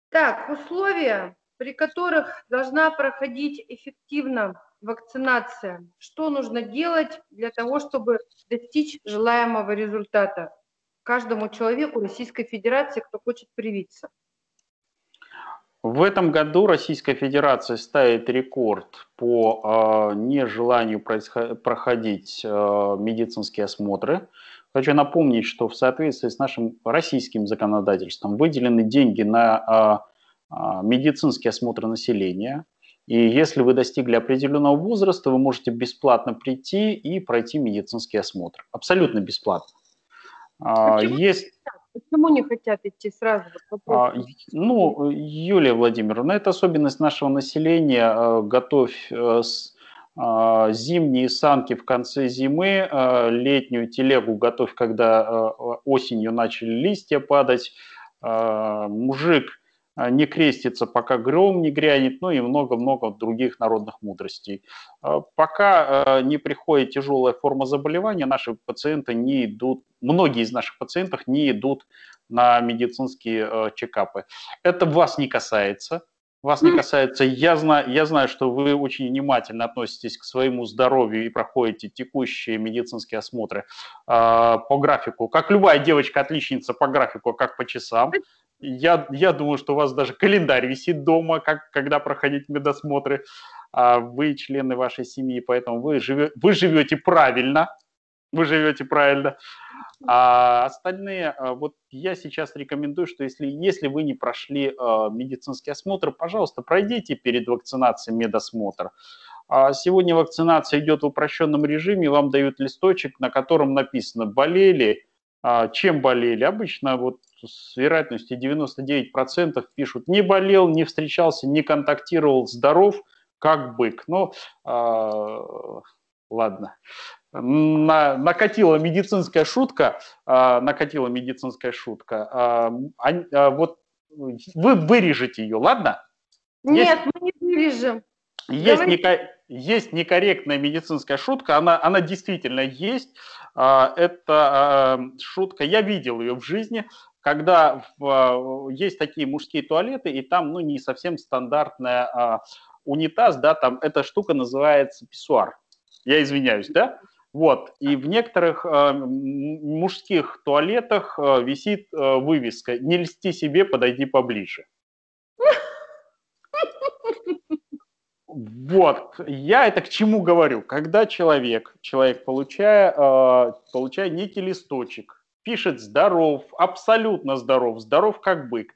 S1: Так, условия, при которых должна проходить эффективно вакцинация. Что нужно делать для того, чтобы достичь желаемого результата каждому человеку Российской Федерации, кто хочет привиться?
S2: В этом году Российская Федерация ставит рекорд по э, нежеланию проходить э, медицинские осмотры. Хочу напомнить, что в соответствии с нашим российским законодательством выделены деньги на э, медицинские осмотры населения. И если вы достигли определенного возраста, вы можете бесплатно прийти и пройти медицинский осмотр. Абсолютно бесплатно.
S1: Почему есть... Почему не хотят идти сразу?
S2: А, ну, Юлия Владимировна, это особенность нашего населения. Готовь э, а, зимние санки в конце зимы, летнюю телегу готовь, когда осенью начали листья падать. Мужик а, не крестится, пока гром не грянет, ну и много-много других народных мудростей. А, пока а, не приходит тяжелая форма заболевания, наши пациенты не идут, многие из наших пациентов не идут на медицинские чекапы. Это вас не касается. Вас не касается. Я знаю, я знаю, что вы очень внимательно относитесь к своему здоровью и проходите текущие медицинские осмотры э, по графику. Как любая девочка-отличница по графику, как по часам. Я, я думаю, что у вас даже календарь висит дома, как, когда проходить медосмотры. А вы члены вашей семьи, поэтому вы, живе, вы живете правильно. Вы живете правильно. А остальные, а, вот я сейчас рекомендую, что если, если вы не прошли а, медицинский осмотр, пожалуйста, пройдите перед вакцинацией медосмотр. А сегодня вакцинация идет в упрощенном режиме, вам дают листочек, на котором написано «болели», чем болели. Обычно вот с вероятностью 99% пишут «не болел, не встречался, не контактировал, здоров, как бык». Но э, ладно, на, накатила медицинская шутка, э, накатила медицинская шутка. Э, э, вот вы вырежете ее, ладно?
S1: Нет, есть, мы не вырежем.
S2: Есть, неко, есть некорректная медицинская шутка, она, она действительно есть. А, это шутка, я видел ее в жизни, когда в, есть такие мужские туалеты, и там ну, не совсем стандартная а, унитаз, да, там эта штука называется писсуар. Я извиняюсь, да? Вот, и в некоторых э, мужских туалетах э, висит э, вывеска «Не льсти себе, подойди поближе». Вот, я это к чему говорю? Когда человек, человек получая, э, получая некий листочек, пишет здоров, абсолютно здоров, здоров как бык,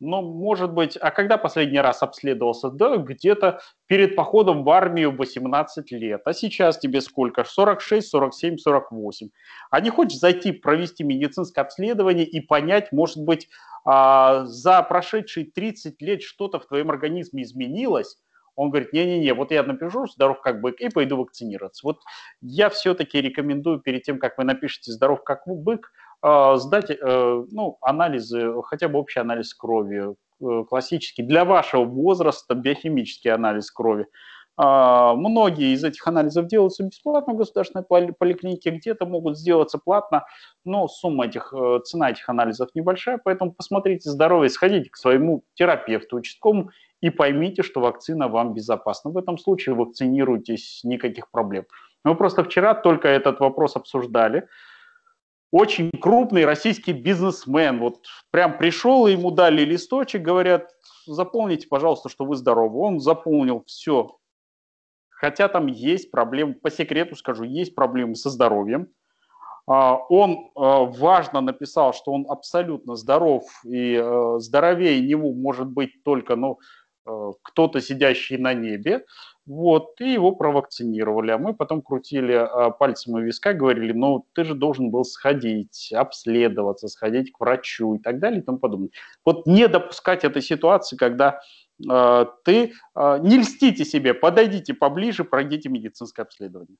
S2: но, может быть, а когда последний раз обследовался? Да, где-то перед походом в армию 18 лет. А сейчас тебе сколько? 46, 47, 48. А не хочешь зайти, провести медицинское обследование и понять, может быть, а, за прошедшие 30 лет что-то в твоем организме изменилось, он говорит, не-не-не, вот я напишу здоров как бык и пойду вакцинироваться. Вот я все-таки рекомендую перед тем, как вы напишете здоров как бык, а, сдать э, ну, анализы, хотя бы общий анализ крови, э, классический, для вашего возраста биохимический анализ крови. А, многие из этих анализов делаются бесплатно в государственной поликлинике, где-то могут сделаться платно, но сумма этих, э, цена этих анализов небольшая, поэтому посмотрите здоровье, сходите к своему терапевту участковому и поймите, что вакцина вам безопасна. В этом случае вакцинируйтесь, никаких проблем. Мы просто вчера только этот вопрос обсуждали. Очень крупный российский бизнесмен, вот прям пришел, и ему дали листочек, говорят, заполните, пожалуйста, что вы здоровы. Он заполнил все. Хотя там есть проблемы, по секрету скажу, есть проблемы со здоровьем. А, он а, важно написал, что он абсолютно здоров, и э, здоровее него может быть только, ну, кто-то сидящий на небе, вот, и его провакцинировали. А мы потом крутили э, пальцем у виска, говорили, ну, ты же должен был сходить, обследоваться, сходить к врачу и так далее и тому подобное. Вот не допускать этой ситуации, когда э, ты, э, не льстите себе, подойдите поближе, пройдите медицинское обследование.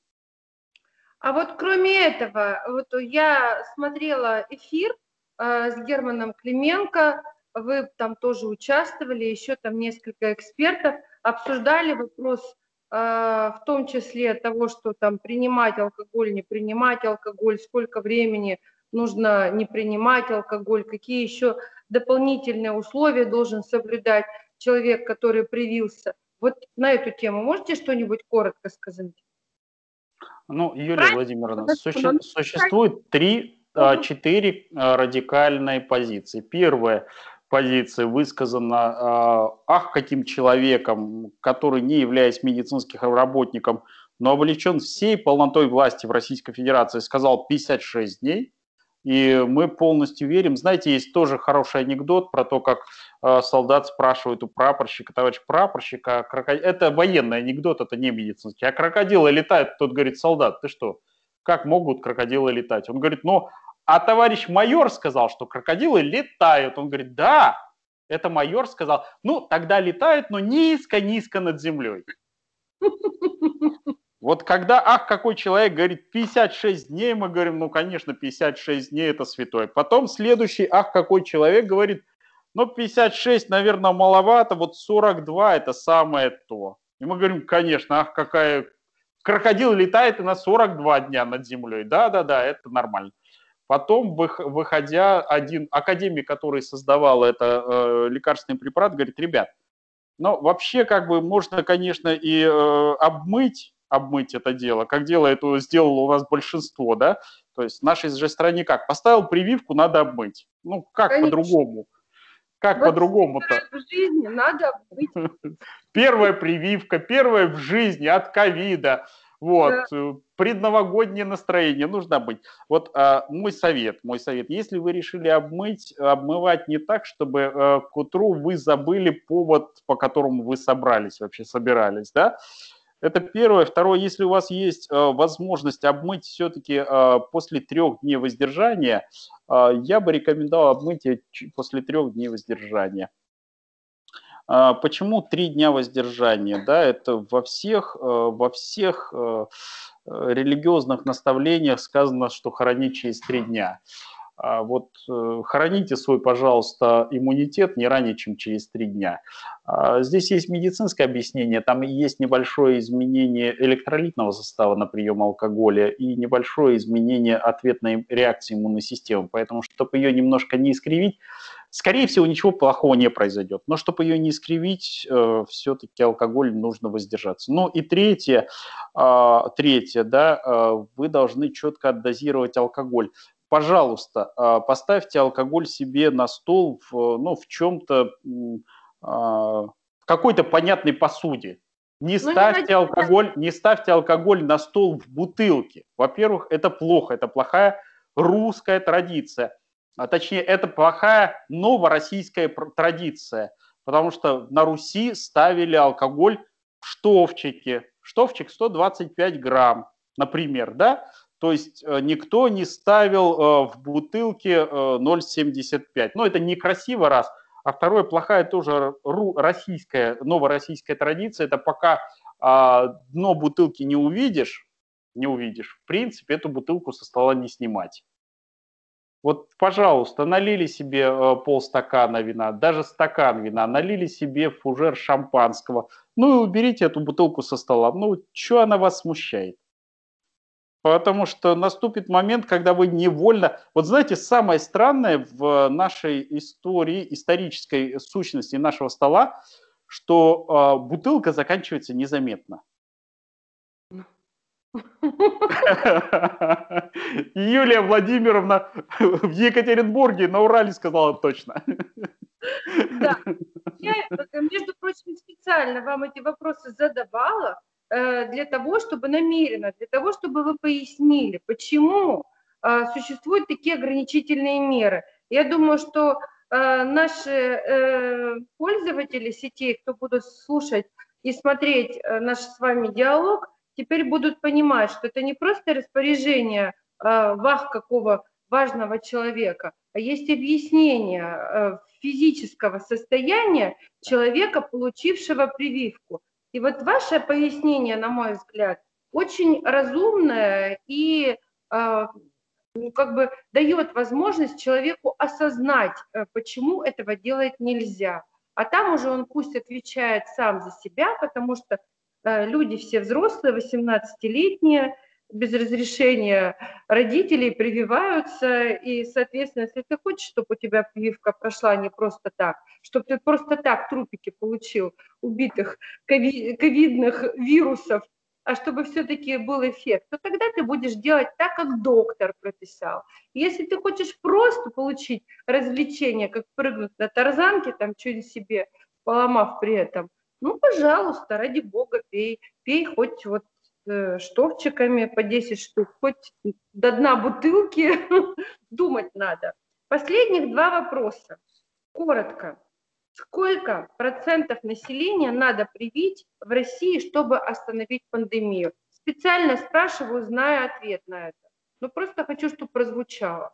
S1: А вот кроме этого, вот я смотрела эфир э, с Германом Клименко, вы там тоже участвовали, еще там несколько экспертов обсуждали вопрос в том числе того, что там принимать алкоголь, не принимать алкоголь, сколько времени нужно не принимать алкоголь, какие еще дополнительные условия должен соблюдать человек, который привился. Вот на эту тему можете что-нибудь коротко сказать?
S2: Ну, Юлия Правильно? Владимировна, суще, существует три, а, четыре а, радикальные позиции. Первая позиция высказана а, ах, каким человеком, который, не являясь медицинским работником, но облечен всей полнотой власти в Российской Федерации, сказал 56 дней и мы полностью верим. Знаете, есть тоже хороший анекдот про то, как э, солдат спрашивает у прапорщика, товарищ прапорщика, крокодил... это военный анекдот, это не медицинский, а крокодилы летают, тот говорит, солдат, ты что, как могут крокодилы летать? Он говорит, ну, а товарищ майор сказал, что крокодилы летают. Он говорит, да, это майор сказал. Ну, тогда летают, но низко-низко над землей. Вот когда, ах, какой человек говорит 56 дней, мы говорим, ну, конечно, 56 дней это святой. Потом следующий, ах, какой человек говорит, ну, 56, наверное, маловато, вот 42 это самое то. И мы говорим, конечно, ах, какая... Крокодил летает и на 42 дня над землей. Да-да-да, это нормально. Потом, выходя, один академик, который создавал это э, лекарственный препарат, говорит, ребят, ну, вообще, как бы, можно, конечно, и э, обмыть обмыть это дело, как дело это сделало у вас большинство, да? То есть в нашей же стране как? Поставил прививку, надо обмыть. Ну, как по-другому? Как по-другому-то?
S1: В жизни надо обмыть.
S2: Первая прививка, первая в жизни от ковида. Вот, да. Э, предновогоднее настроение нужно быть. Вот а, мой совет, мой совет, если вы решили обмыть, обмывать не так, чтобы а, к утру вы забыли повод, по которому вы собрались, вообще собирались, да, это первое. Второе, если у вас есть э, возможность обмыть все-таки э, после трех дней воздержания, э, я бы рекомендовал обмыть после трех дней воздержания. Почему три дня воздержания? Да, это во всех, во всех религиозных наставлениях сказано, что хоронить через три дня. А вот э, храните свой, пожалуйста, иммунитет не ранее, чем через три дня. А здесь есть медицинское объяснение, там есть небольшое изменение электролитного состава на прием алкоголя и небольшое изменение ответной реакции иммунной системы. Поэтому, чтобы ее немножко не искривить, скорее всего, ничего плохого не произойдет. Но чтобы ее не искривить, э, все-таки алкоголь нужно воздержаться. Ну и третье, а, третье, да, э, вы должны четко отдозировать алкоголь пожалуйста, а, поставьте алкоголь себе на стол в, ну, в чем-то, а, в какой-то понятной посуде. Не ну, ставьте не алкоголь, не ставьте алкоголь на стол в бутылке. Во-первых, это плохо, это плохая русская традиция. А точнее, это плохая новороссийская традиция, потому что на Руси ставили алкоголь в штовчике. Штовчик 125 грамм, например, да? То есть э, никто не ставил э, в бутылке 0,75. Э, Но ну, это некрасиво, раз. А второе, плохая тоже российская, новороссийская традиция, это пока а, дно бутылки не увидишь, не увидишь, в принципе, эту бутылку со стола не снимать. Вот, пожалуйста, налили себе полстакана вина, даже стакан вина, налили себе фужер шампанского, ну и уберите эту бутылку со стола. Ну, что она вас смущает? Потому что наступит момент, когда вы невольно... Вот знаете, самое странное в нашей истории, исторической сущности нашего стола, что э, бутылка заканчивается незаметно. Юлия Владимировна в Екатеринбурге на Урале сказала точно.
S1: Да. Я, между прочим, специально вам эти вопросы задавала, для того, чтобы намеренно, для того, чтобы вы пояснили, почему э, существуют такие ограничительные меры. Я думаю, что э, наши пользователи сетей, кто будут слушать и смотреть наш с вами диалог, теперь будут понимать, что это не просто распоряжение вах какого важного человека, а есть объяснение физического состояния человека, получившего прививку. И вот ваше пояснение, на мой взгляд, очень разумное и э, ну, как бы дает возможность человеку осознать, э, почему этого делать нельзя. А там уже он пусть отвечает сам за себя, потому что э, люди все взрослые, 18-летние, без разрешения родителей прививаются, и, соответственно, если ты хочешь, чтобы у тебя прививка прошла не просто так, чтобы ты просто так трупики получил убитых ковидных вирусов, а чтобы все-таки был эффект, то тогда ты будешь делать так, как доктор прописал. Если ты хочешь просто получить развлечение, как прыгнуть на тарзанке, там что-нибудь себе поломав при этом, ну, пожалуйста, ради бога, пей, пей хоть вот э, штовчиками по 10 штук, хоть до дна бутылки, думать надо. Последних два вопроса. Коротко. Сколько процентов населения надо привить в России, чтобы остановить пандемию? Специально спрашиваю, зная ответ на это. Но просто хочу, чтобы прозвучало.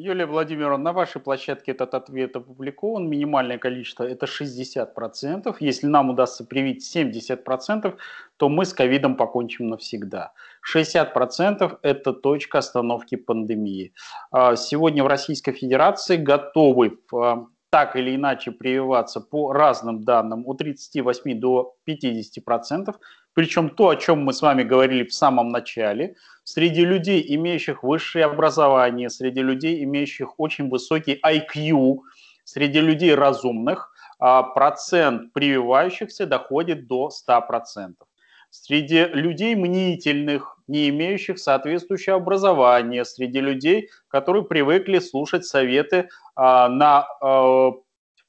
S2: Юлия Владимировна, на вашей площадке этот ответ опубликован. Минимальное количество – это 60%. Если нам удастся привить 70%, то мы с ковидом покончим навсегда. 60% – это точка остановки пандемии. А, сегодня в Российской Федерации готовы в так или иначе прививаться по разным данным от 38 до 50 процентов. Причем то, о чем мы с вами говорили в самом начале, среди людей, имеющих высшее образование, среди людей, имеющих очень высокий IQ, среди людей разумных, а, процент прививающихся доходит до 100 процентов. Среди людей мнительных, не имеющих соответствующего образования, среди людей, которые привыкли слушать советы а, на а,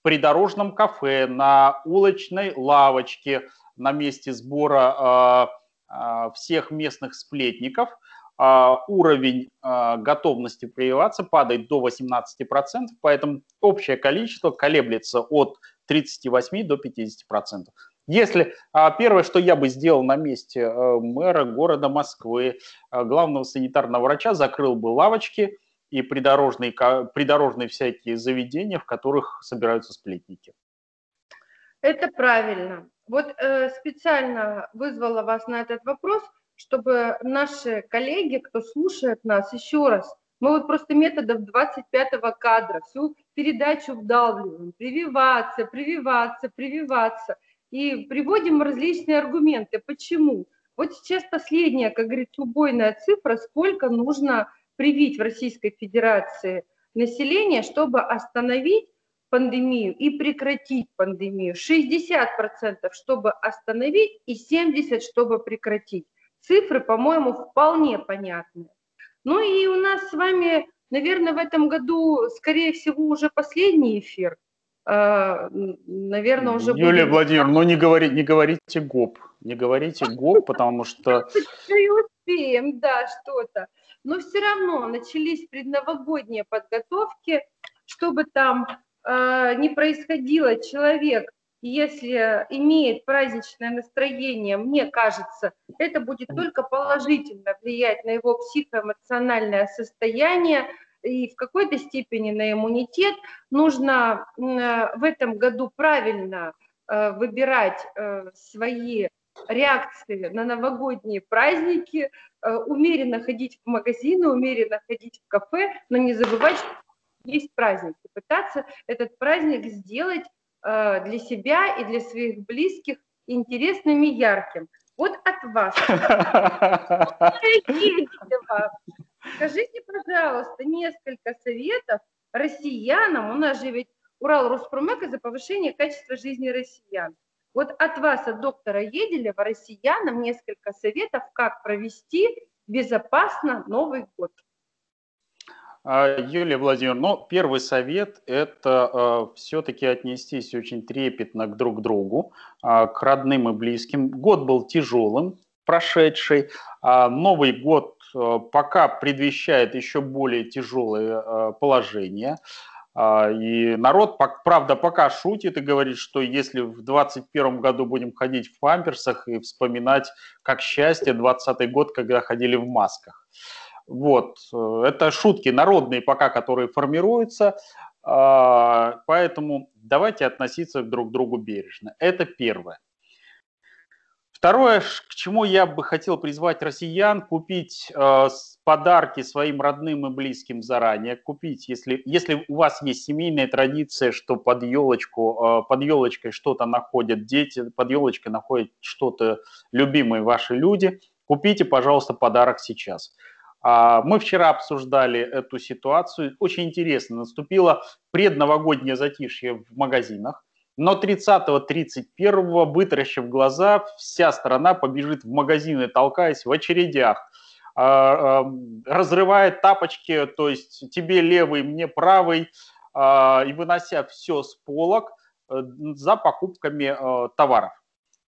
S2: придорожном кафе, на улочной лавочке, на месте сбора а, а, всех местных сплетников, а, уровень готовности прививаться падает до 18%, поэтому общее количество колеблется от 38 до 50%. Если первое, что я бы сделал на месте а, мэра города Москвы, а, главного санитарного врача, закрыл бы лавочки и придорожные, придорожные всякие заведения, в которых собираются сплетники.
S1: Это правильно. Вот э, специально вызвала вас на этот вопрос, чтобы наши коллеги, кто слушает нас, еще раз, мы вот просто методов 25-го кадра всю передачу вдалбливаем, прививаться, прививаться, прививаться – и приводим различные аргументы. Почему? Вот сейчас последняя, как говорится, убойная цифра, сколько нужно привить в Российской Федерации населения, чтобы остановить пандемию и прекратить пандемию. 60% чтобы остановить и 70% чтобы прекратить. Цифры, по-моему, вполне понятны. Ну и у нас с вами, наверное, в этом году, скорее всего, уже последний эфир –
S2: а, наверное, уже Юлия будем... Владимировна, ну не, говори, не говорите ГОП, не говорите ГОП, потому что...
S1: успеем, да, что-то. Но все равно начались предновогодние подготовки, чтобы там э, не происходило, человек, если имеет праздничное настроение, мне кажется, это будет только положительно влиять на его психоэмоциональное состояние, и в какой-то степени на иммунитет. Нужно э, в этом году правильно э, выбирать свои реакции на новогодние праздники, умеренно ходить в магазины, умеренно ходить в кафе, но не забывать, что есть праздник, и пытаться этот праздник сделать для себя и для своих близких интересным и ярким. Вот от вас. Скажите, пожалуйста, несколько советов россиянам, у нас же ведь Урал Роспромека за повышение качества жизни россиян. Вот от вас, от доктора Еделева, россиянам несколько советов, как провести безопасно Новый год.
S2: А, Юлия Владимировна, ну, первый совет – это э, все-таки отнестись очень трепетно к друг другу, э, к родным и близким. Год был тяжелым, прошедший. Э, Новый год Э, пока предвещает еще более тяжелое э, положение. А, и народ, правда, пока шутит и говорит, что если в 2021 году будем ходить в памперсах и вспоминать, как счастье, 2020 год, когда ходили в масках. Вот, э, это шутки народные пока, которые формируются, а, поэтому давайте относиться друг к другу бережно. Это первое. Второе, к чему я бы хотел призвать россиян, купить э, подарки своим родным и близким заранее, купить, если, если у вас есть семейная традиция, что под елочку, э, под елочкой что-то находят дети, под елочкой находят что-то любимые ваши люди, купите, пожалуйста, подарок сейчас. Мы вчера обсуждали эту ситуацию. Очень интересно, наступило предновогоднее затишье в магазинах. Но 30-31 вытаращив глаза, вся страна побежит в магазины, толкаясь в очередях, а, а, разрывает тапочки, то есть тебе левый, мне правый, и вынося все с полок э, за покупками э, товаров.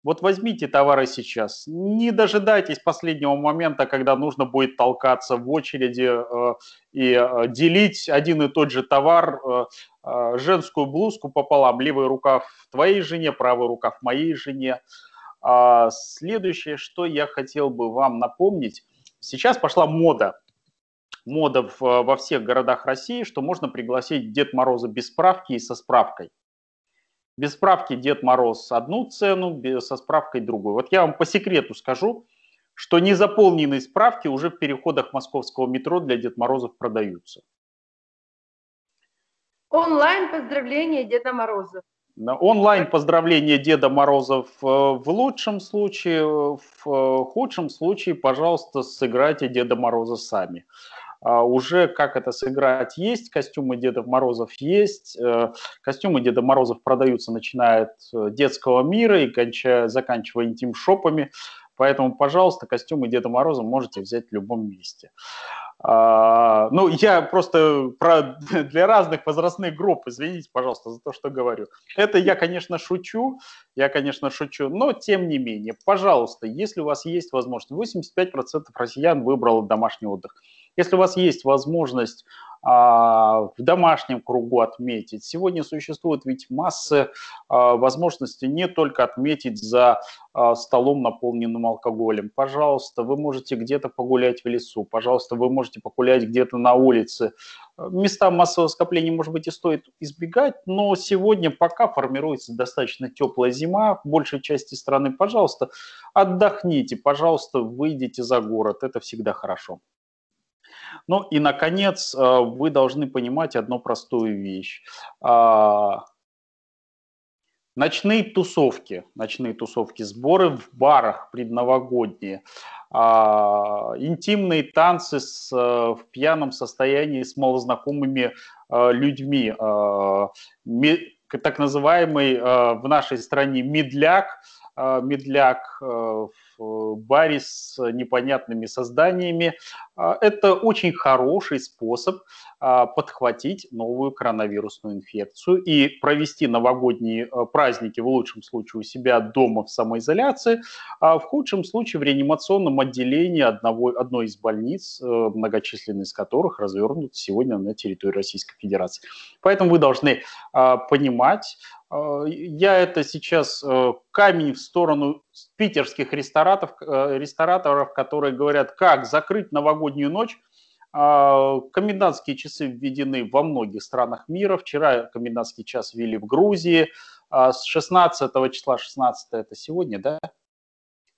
S2: Вот возьмите товары сейчас, не дожидайтесь последнего момента, когда нужно будет толкаться в очереди э, и э, делить один и тот же товар, э, э, женскую блузку пополам, левый рукав твоей жене, правый рукав моей жене. А следующее, что я хотел бы вам напомнить, сейчас пошла мода, мода в, во всех городах России, что можно пригласить Дед Мороза без справки и со справкой. Без справки Дед Мороз одну цену, со справкой другую. Вот я вам по секрету скажу, что незаполненные справки уже в переходах московского метро для Дед Морозов продаются.
S1: Онлайн поздравления Деда Мороза.
S2: Онлайн поздравления Деда Мороза в, в лучшем случае, в худшем случае, пожалуйста, сыграйте Деда Мороза сами. А, уже как это сыграть есть, костюмы Деда Морозов есть, э, костюмы Деда Морозов продаются начиная от э, детского мира и кончая, заканчивая интим-шопами, поэтому, пожалуйста, костюмы Деда Мороза можете взять в любом месте. А, ну, я просто про, для разных возрастных групп, извините, пожалуйста, за то, что говорю. Это я, конечно, шучу, я, конечно, шучу, но тем не менее, пожалуйста, если у вас есть возможность, 85% россиян выбрало домашний отдых. Если у вас есть возможность в домашнем кругу отметить. Сегодня существует ведь масса а, возможностей не только отметить за а, столом, наполненным алкоголем. Пожалуйста, вы можете где-то погулять в лесу, пожалуйста, вы можете погулять где-то на улице. Места массового скопления, может быть, и стоит избегать, но сегодня пока формируется достаточно теплая зима в большей части страны. Пожалуйста, отдохните, пожалуйста, выйдите за город, это всегда хорошо. Ну и, наконец, э, вы должны понимать одну простую вещь. А, ночные тусовки, ночные тусовки, сборы в барах предновогодние, а, интимные танцы с, э, в пьяном состоянии с малознакомыми э, людьми, так называемый в нашей стране медляк, медляк в баре с непонятными созданиями. А, это очень хороший способ а, подхватить новую коронавирусную инфекцию и провести новогодние а, праздники в лучшем случае у себя дома в самоизоляции, а в худшем случае в реанимационном отделении одного, одной из больниц, э, многочисленные из которых развернуты сегодня на территории Российской Федерации. Поэтому вы должны понимать, я это сейчас э, камень в сторону питерских рестораторов, э, рестораторов, которые говорят, как закрыть новогоднюю ночь. А, комендантские часы введены во многих странах мира. Вчера комендантский час ввели в Грузии. А, с 16 числа, 16 это сегодня, да?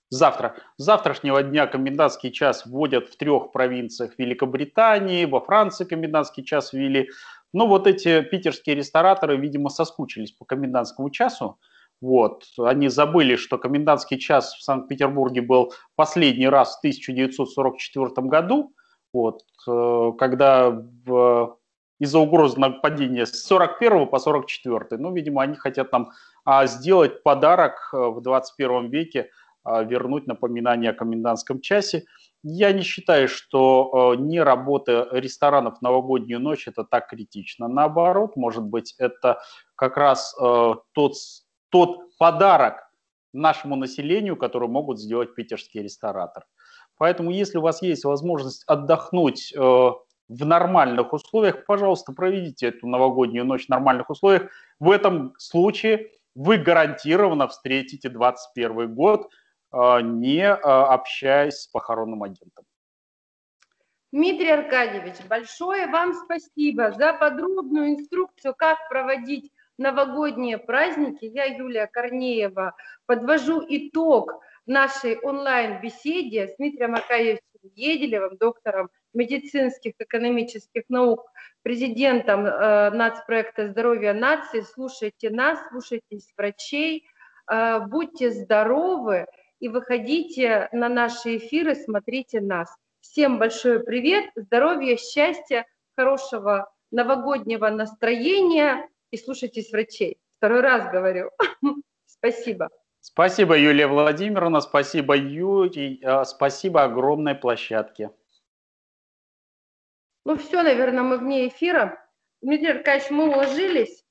S2: Завтра. С завтрашнего дня комендантский час вводят в трех провинциях Великобритании, во Франции комендантский час ввели. Но вот эти питерские рестораторы, видимо, соскучились по комендантскому часу. Вот. Они забыли, что комендантский час в Санкт-Петербурге был последний раз в 1944 году, вот, э, когда в, из-за угрозы нападения с 41 по 44. Ну, видимо, они хотят нам а, сделать подарок э, в 21 веке, а, вернуть напоминание о комендантском часе. Я не считаю, что э, не работа ресторанов в новогоднюю ночь это так критично. Наоборот, может быть, это как раз тот тот подарок нашему населению, который могут сделать питерские рестораторы. Поэтому, если у вас есть возможность отдохнуть э, в нормальных условиях, пожалуйста, проведите эту новогоднюю ночь в нормальных условиях. В этом случае вы гарантированно встретите 2021 год, э, не э, общаясь с похоронным агентом.
S1: Дмитрий Аркадьевич, большое вам спасибо за подробную инструкцию, как проводить новогодние праздники. Я, Юлия Корнеева, подвожу итог нашей онлайн-беседе с Дмитрием Аркадьевичем Еделевым, доктором медицинских экономических наук, президентом э, нацпроекта «Здоровье нации». Слушайте нас, слушайтесь врачей, э, будьте здоровы и выходите на наши эфиры, смотрите нас. Всем большой привет, здоровья, счастья, хорошего новогоднего настроения и слушайтесь врачей. Второй раз говорю. Спасибо.
S2: Спасибо, Юлия Владимировна, спасибо, Юрий, э, спасибо огромной площадке.
S1: Ну все, наверное, мы вне эфира. Дмитрий Аркадьевич, мы уложились.